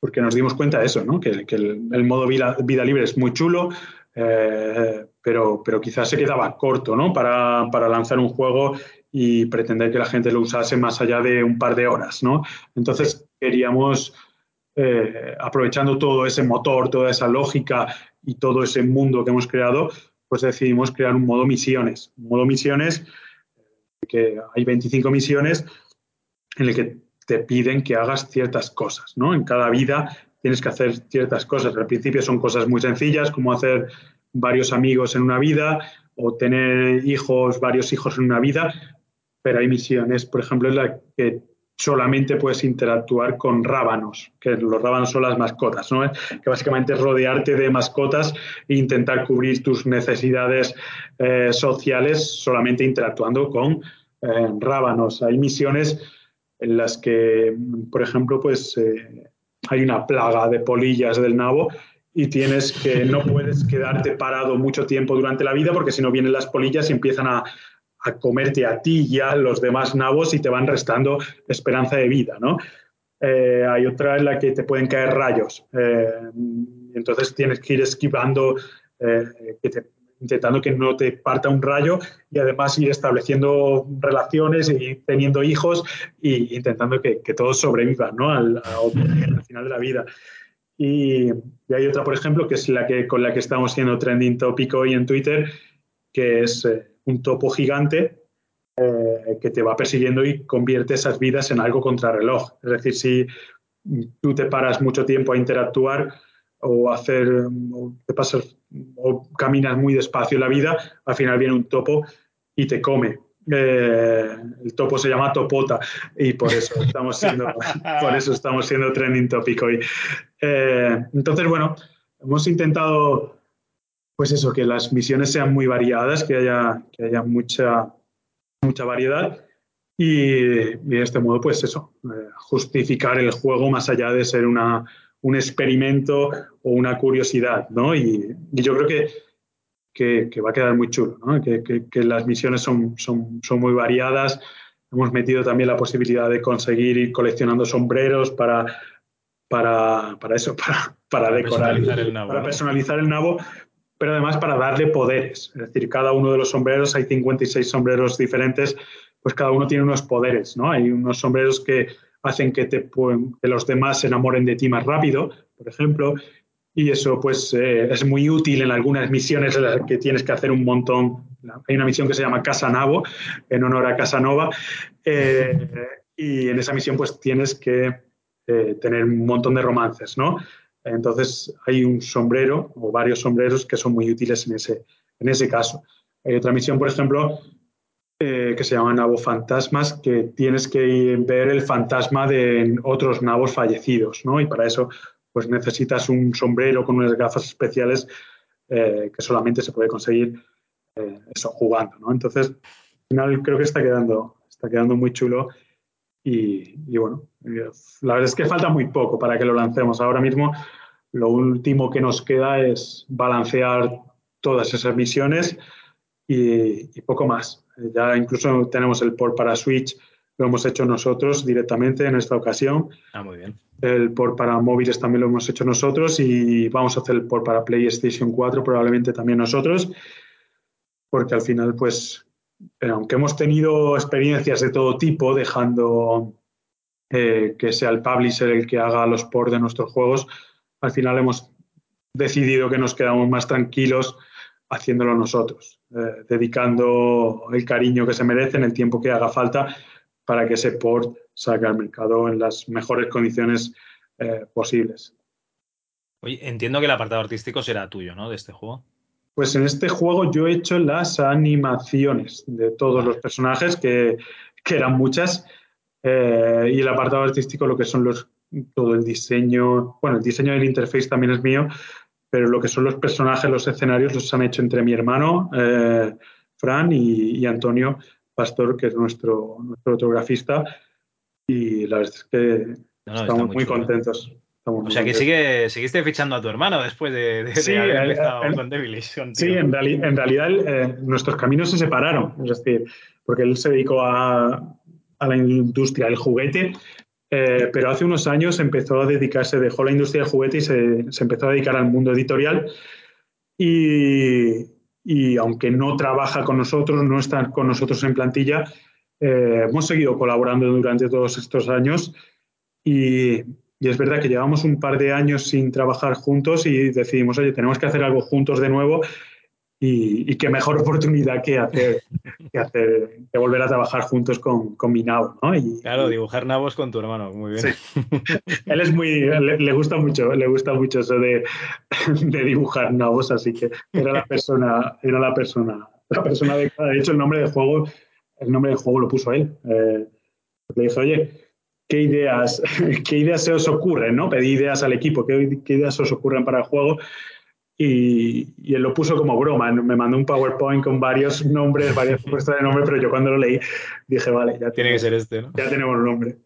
porque nos dimos cuenta de eso, ¿no? que, que el, el modo vida, vida libre es muy chulo, eh, pero, pero quizás se quedaba corto ¿no? para, para lanzar un juego y pretender que la gente lo usase más allá de un par de horas. ¿no? Entonces queríamos, eh, aprovechando todo ese motor, toda esa lógica y todo ese mundo que hemos creado, pues decidimos crear un modo misiones. Un modo misiones que hay 25 misiones en el que te piden que hagas ciertas cosas, ¿no? En cada vida tienes que hacer ciertas cosas. Al principio son cosas muy sencillas, como hacer varios amigos en una vida o tener hijos, varios hijos en una vida, pero hay misiones, por ejemplo, en la que solamente puedes interactuar con rábanos, que los rábanos son las mascotas, ¿no? que básicamente es rodearte de mascotas e intentar cubrir tus necesidades eh, sociales solamente interactuando con eh, rábanos. Hay misiones en las que, por ejemplo, pues eh, hay una plaga de polillas del nabo y tienes que no puedes quedarte parado mucho tiempo durante la vida porque si no vienen las polillas y empiezan a, a comerte a ti y a los demás nabos y te van restando esperanza de vida, ¿no? Eh, hay otra en la que te pueden caer rayos. Eh, entonces tienes que ir esquivando, que te, intentando que no te parta un rayo y además ir estableciendo relaciones y teniendo hijos e intentando que, todos sobrevivan al, final de la vida. Y, y, hay otra, por ejemplo, que es la que, con la que estamos siendo trending topic hoy en Twitter, que es eh, un topo gigante eh, que te va persiguiendo y convierte esas vidas en algo contrarreloj. Es decir, si tú te paras mucho tiempo a interactuar o hacer, o te pasas o caminas muy despacio en la vida, al final viene un topo y te come. Eh, el topo se llama topota y por eso estamos siendo, por eso estamos siendo trending topic hoy. Eh, entonces, bueno, hemos intentado, pues eso, que las misiones sean muy variadas, que haya, que haya mucha, mucha variedad y, y, de este modo, pues eso, eh, justificar el juego más allá de ser una, un experimento o una curiosidad, ¿no? Y, y yo creo que, que, que, va a quedar muy chulo, ¿no? Que, que las misiones son, son, son, muy variadas. Hemos metido también la posibilidad de conseguir ir coleccionando sombreros para, para, para eso, para, para, decorar, personalizar el nabo, para ¿no? personalizar el nabo, pero además para darle poderes. Es decir, cada uno de los sombreros, hay 56 sombreros diferentes, pues cada uno tiene unos poderes, ¿no? Hay unos sombreros que hacen que, los demás se enamoren de ti más rápido, por ejemplo, y eso pues eh, es muy útil en algunas misiones en las que tienes que hacer un montón. Hay una misión que se llama Casanavo, en honor a Casanova, eh, y en esa misión pues tienes que eh, tener un montón de romances, ¿no? Entonces hay un sombrero o varios sombreros que son muy útiles en ese, en ese caso. Hay otra misión, por ejemplo, eh, que se llama Nabo Fantasmas, que tienes que ver el fantasma de otros nabos fallecidos, ¿no? Y para eso, pues necesitas un sombrero con unas gafas especiales eh, que solamente se puede conseguir eh, eso jugando, ¿no? Entonces, al final creo que está quedando, está quedando muy chulo y, bueno, la verdad es que falta muy poco para que lo lancemos. Ahora mismo, lo último que nos queda es balancear todas esas misiones y poco más. Ya incluso tenemos el port para Switch, lo hemos hecho nosotros directamente en esta ocasión. Ah, muy bien. El port para móviles también lo hemos hecho nosotros y vamos a hacer el port para PlayStation 4 probablemente también nosotros, porque al final, pues, eh, aunque hemos tenido experiencias de todo tipo, dejando eh, que sea el publisher el que haga los ports de nuestros juegos, al final hemos decidido que nos quedamos más tranquilos haciéndolo nosotros, eh, dedicando el cariño que se merecen, el tiempo que haga falta para que ese port salga al mercado en las mejores condiciones eh, posibles. Oye, entiendo que el apartado artístico será tuyo, ¿no? De este juego. Pues en este juego yo he hecho las animaciones de todos los personajes, que, que, eran muchas, eh, y el apartado artístico, lo que son los todo el diseño, bueno, el diseño del interface también es mío, pero lo que son los personajes, los escenarios, los han hecho entre mi hermano, eh, Fran y, y Antonio Pastor, que es nuestro, nuestro fotografista. Y la verdad es que No, no, estamos muy muy, contentos. Estamos O muy sea que sigue, seguiste fichando a tu hermano después de, de- de Sí, haber el- empezado el- con Devilish. Sí, en, reali- en realidad eh, nuestros caminos se separaron, es decir, porque él se dedicó a, a la industria del juguete, eh, pero hace unos años empezó a dedicarse, dejó la industria del juguete y se, empezó a dedicar al mundo editorial. Y, y aunque no trabaja con nosotros, no está con nosotros en plantilla, eh, hemos seguido colaborando durante todos estos años y, y es verdad que llevamos un par de años sin trabajar juntos y decidimos, oye, tenemos que hacer algo juntos de nuevo y, y qué mejor oportunidad que hacer, que hacer, que volver a trabajar juntos con, con Minao, ¿no? Y, Claro, dibujar nabos con tu hermano, muy bien. Sí. él es muy, le, le gusta mucho, le gusta mucho eso de, de dibujar nabos, así que era la persona, era la persona, la persona adecuada. De hecho, el nombre del juego, el nombre del juego lo puso él. Eh, le dije, oye, ¿qué ideas, qué ideas se os ocurren? ¿no? Pedí ideas al equipo, ¿qué, qué ideas se os ocurren para el juego? Y, y, él lo puso como broma. Me mandó un PowerPoint con varios nombres, varias propuestas de nombre, pero yo cuando lo leí dije, vale, ya Tiene que tenemos, ser este, ¿no? ya tenemos un nombre.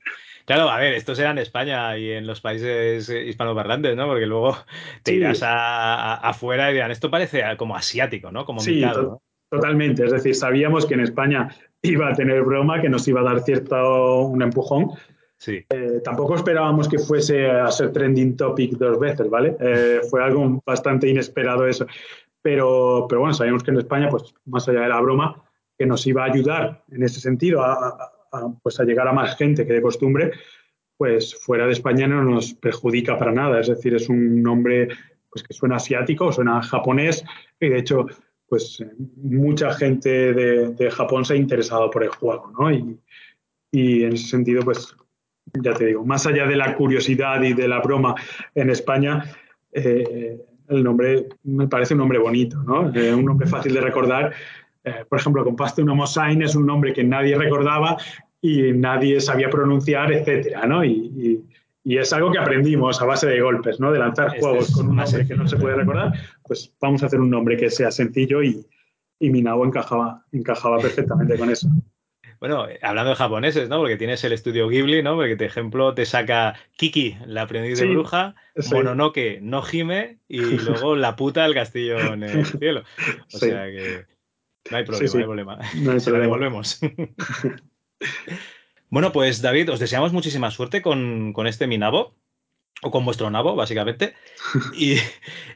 Claro, a ver, estos eran España y en los países hispanoparlantes, ¿no? Porque luego te Sí. irás a, a- afuera y dirán, esto parece como asiático, ¿no? Como Sí, micado, to- ¿no? totalmente. Es decir, sabíamos que en España iba a tener broma, que nos iba a dar cierto un empujón. Sí. Eh, tampoco esperábamos que fuese a ser trending topic dos veces, ¿vale? Eh, fue algo bastante inesperado eso. Pero, pero bueno, sabíamos que en España, pues más allá de la broma, que nos iba a ayudar en ese sentido a, a- a, pues, a llegar a más gente que de costumbre, pues fuera de España no nos perjudica para nada. Es decir, es un nombre pues, que suena asiático, suena japonés y de hecho pues mucha gente de, de Japón se ha interesado por el juego, ¿no? Y, y en ese sentido, pues ya te digo, más allá de la curiosidad y de la broma en España, eh, el nombre me parece un nombre bonito, ¿no? Eh, un nombre fácil de recordar. Eh, por ejemplo, Compaste una Mosain es un nombre que nadie recordaba y nadie sabía pronunciar, etcétera, ¿no? Y, y, y es algo que aprendimos a base de golpes, ¿no? De lanzar Este juegos con un nombre que no se puede recordar, pues vamos a hacer un nombre que sea sencillo y, y Minabo encajaba, encajaba perfectamente con eso. Bueno, eh, hablando de japoneses, ¿no? Porque tienes el estudio Ghibli, ¿no? Porque, por ejemplo, te saca Kiki, la aprendiz de bruja, sí. Mononoke, no Hime, y luego la puta del castillo en el cielo. O Sí. sea que no hay problema, no hay problema. No hay Se la devolvemos. bueno, pues David, os deseamos muchísima suerte con, con este Minabo, o con vuestro nabo, básicamente. Y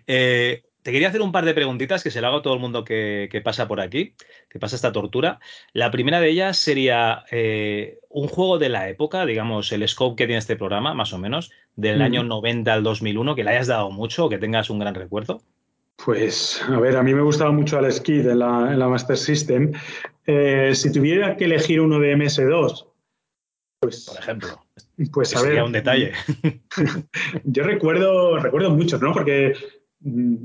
eh, te quería hacer un par de preguntitas que se lo hago a todo el mundo que, que pasa por aquí, que pasa esta tortura. La primera de ellas sería eh, un juego de la época, digamos, el scope que tiene este programa, más o menos, del Mm. año 90 al 2001, que le hayas dado mucho o que tengas un gran recuerdo. Pues, a ver, a mí me gustaba mucho el Skid en la, en la Master System. Eh, si tuviera que elegir uno de MS2, pues, Por ejemplo, pues a ver. sería un detalle. Yo recuerdo, recuerdo muchos, ¿no? Porque, mm,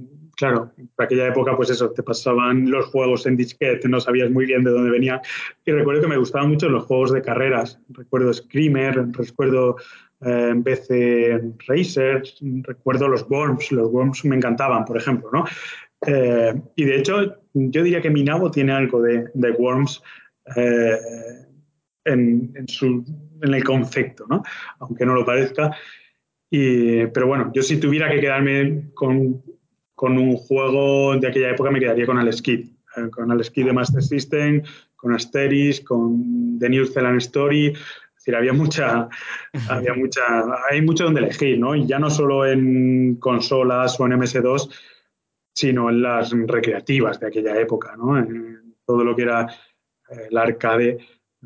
claro, por aquella época, pues eso, te pasaban los juegos en disquete, no sabías muy bien de dónde venían. Y recuerdo que me gustaban mucho los juegos de carreras. Recuerdo Screamer, recuerdo eh, BC Racers, recuerdo los Worms. Los Worms me encantaban, por ejemplo, ¿no? Eh, y de hecho, yo diría que Minabo tiene algo de, de Worms eh, en, en, en el concepto, ¿no? Aunque no lo parezca. Y, pero bueno, yo si tuviera que quedarme con, con, un juego de aquella época, me quedaría con Skid. Eh, con Skid de Master System, con Asteris, con The New Zealand Story. Es decir, había mucha, había mucha, hay mucho donde elegir, ¿no? Y ya no solo en consolas o en MS2, sino en las recreativas de aquella época, ¿no? En todo lo que era el arcade,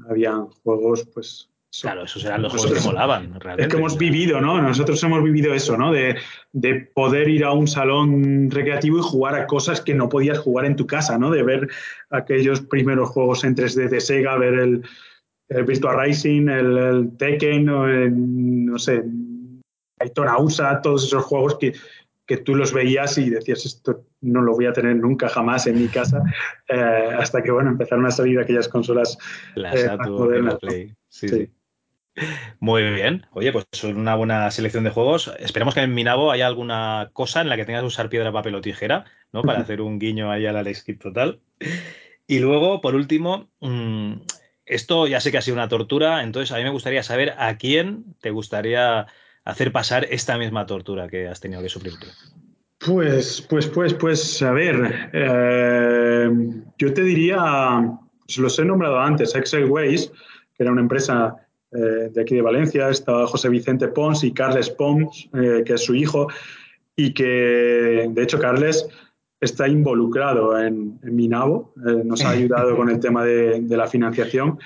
habían juegos, pues, Claro, esos eran los juegos que molaban, realmente. Es que hemos vivido, ¿no? Nosotros hemos vivido eso, ¿no? De, de, poder ir a un salón recreativo y jugar a cosas que no podías jugar en tu casa, ¿no? De ver aquellos primeros juegos en 3D de Sega, ver el, el Virtua Racing, el, el Tekken, o el, no sé, Daytona USA, todos esos juegos que, que tú los veías y decías, esto no lo voy a tener nunca jamás en mi casa, eh, hasta que, bueno, empezaron a salir aquellas consolas la eh, Saturn, modernas, la Play. Sí, Sí. sí. Muy bien. Oye, pues una buena selección de juegos. Esperemos que en Minabo haya alguna cosa en la que tengas que usar piedra, papel o tijera, ¿no? Para hacer un guiño ahí al Alex total. Y luego, por último, mm, esto ya sé que ha sido una tortura, entonces a mí me gustaría saber a quién te gustaría hacer pasar esta misma tortura que has tenido que sufrir tú. Pues, pues, pues, pues, a ver, eh, yo te diría, se los he nombrado antes, Excel Ways, que era una empresa eh, de aquí de Valencia, estaba José Vicente Pons y Carles Pons, eh, que es su hijo, y que, de hecho, Carles está involucrado en, en Minavo, eh, nos ha ayudado con el tema de, la financiación.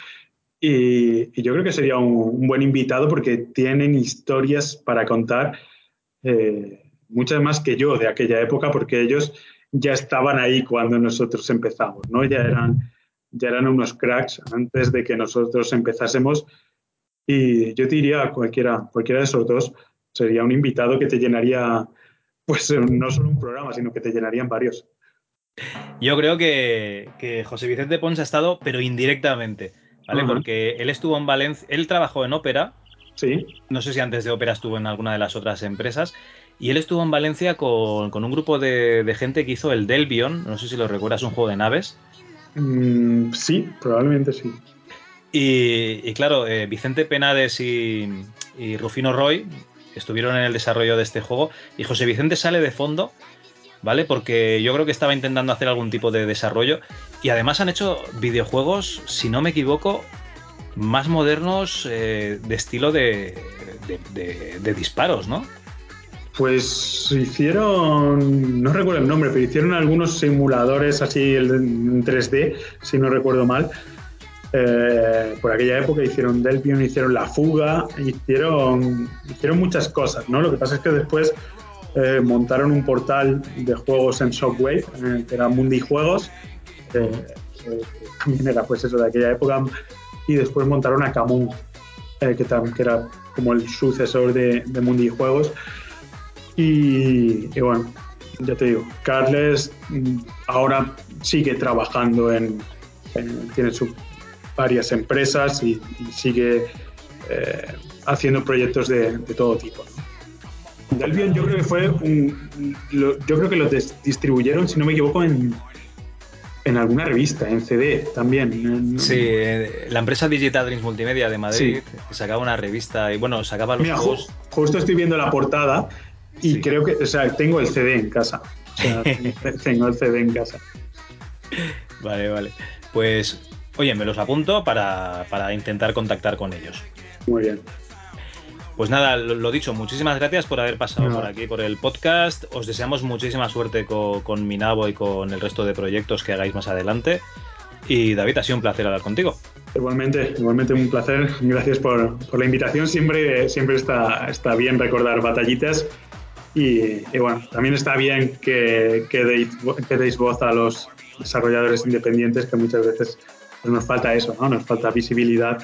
Y, yo creo que sería un, un buen invitado porque tienen historias para contar muchas más que yo de aquella época, porque ellos ya estaban ahí cuando nosotros empezamos, ¿no? Ya eran, ya eran unos cracks antes de que nosotros empezásemos. Y yo te diría cualquiera, cualquiera de esos dos sería un invitado que te llenaría, pues no solo un programa, sino que te llenarían varios. Yo creo que, que José Vicente Pons ha estado, pero indirectamente, ¿vale? Porque él estuvo en Valencia, él trabajó en ópera, Sí, no sé si antes de ópera estuvo en alguna de las otras empresas, y él estuvo en Valencia con, con un grupo de, de gente que hizo el Delvion, no sé si lo recuerdas, un juego de naves. Mm, sí, probablemente sí. Y, claro, eh, Vicente Penades y, y Rufino Roy estuvieron en el desarrollo de este juego y José Vicente sale de fondo, ¿vale? Porque yo creo que estaba intentando hacer algún tipo de desarrollo y además han hecho videojuegos, si no me equivoco, más modernos eh, de estilo de, de, de- de disparos, ¿no? Pues hicieron, no recuerdo el nombre, pero hicieron algunos simuladores así en 3D, si no recuerdo mal. Eh, por aquella época hicieron Delpion, hicieron La Fuga, hicieron, hicieron muchas cosas, ¿no? Lo que pasa es que después eh, montaron un portal de juegos en Shockwave, que era Mundi Juegos, que también era pues eso de aquella época, y después montaron a Camun, eh, que, era como el sucesor de, de Mundi Juegos. Y, bueno, ya te digo, Carles mm, ahora sigue trabajando en, en- tiene sus varias empresas y, y sigue eh, haciendo proyectos de, de todo tipo. ¿no? Delvion yo creo que fue un, lo- yo creo que lo distribuyeron, si no me equivoco, en, en alguna revista, en CD también. en- Sí, eh, la empresa Digital Dreams Multimedia de Madrid Sí. sacaba una revista y bueno, sacaba los Mira, ju- justo estoy viendo la portada y Sí. creo que, o sea, tengo el CD en casa. O sea, tengo el CD en casa. Vale, vale. Pues, oye, me los apunto para, para intentar contactar con ellos. Muy bien. Pues nada, lo, lo dicho, muchísimas gracias por haber pasado No. por aquí, por el podcast. Os deseamos muchísima suerte co- con, Minabo y con el resto de proyectos que hagáis más adelante. Y David, ha sido un placer hablar contigo. Igualmente, igualmente un placer. Gracias por, por la invitación. Siempre, siempre está, está bien recordar batallitas. Y, y bueno, también está bien que, que, deis, que deis voz a los desarrolladores independientes, que muchas veces pues nos falta eso, ¿no? Nos falta visibilidad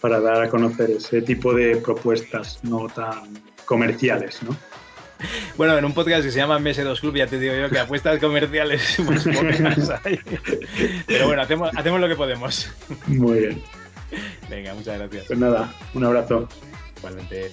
para dar a conocer ese tipo de propuestas no tan comerciales, ¿no? Bueno, en un podcast que se llama MS2 Club, ya te digo yo que apuestas comerciales pues pocas hay. Pero bueno, hacemos, hacemos lo que podemos. Muy bien. Venga, muchas gracias. Pues nada, un abrazo. Igualmente.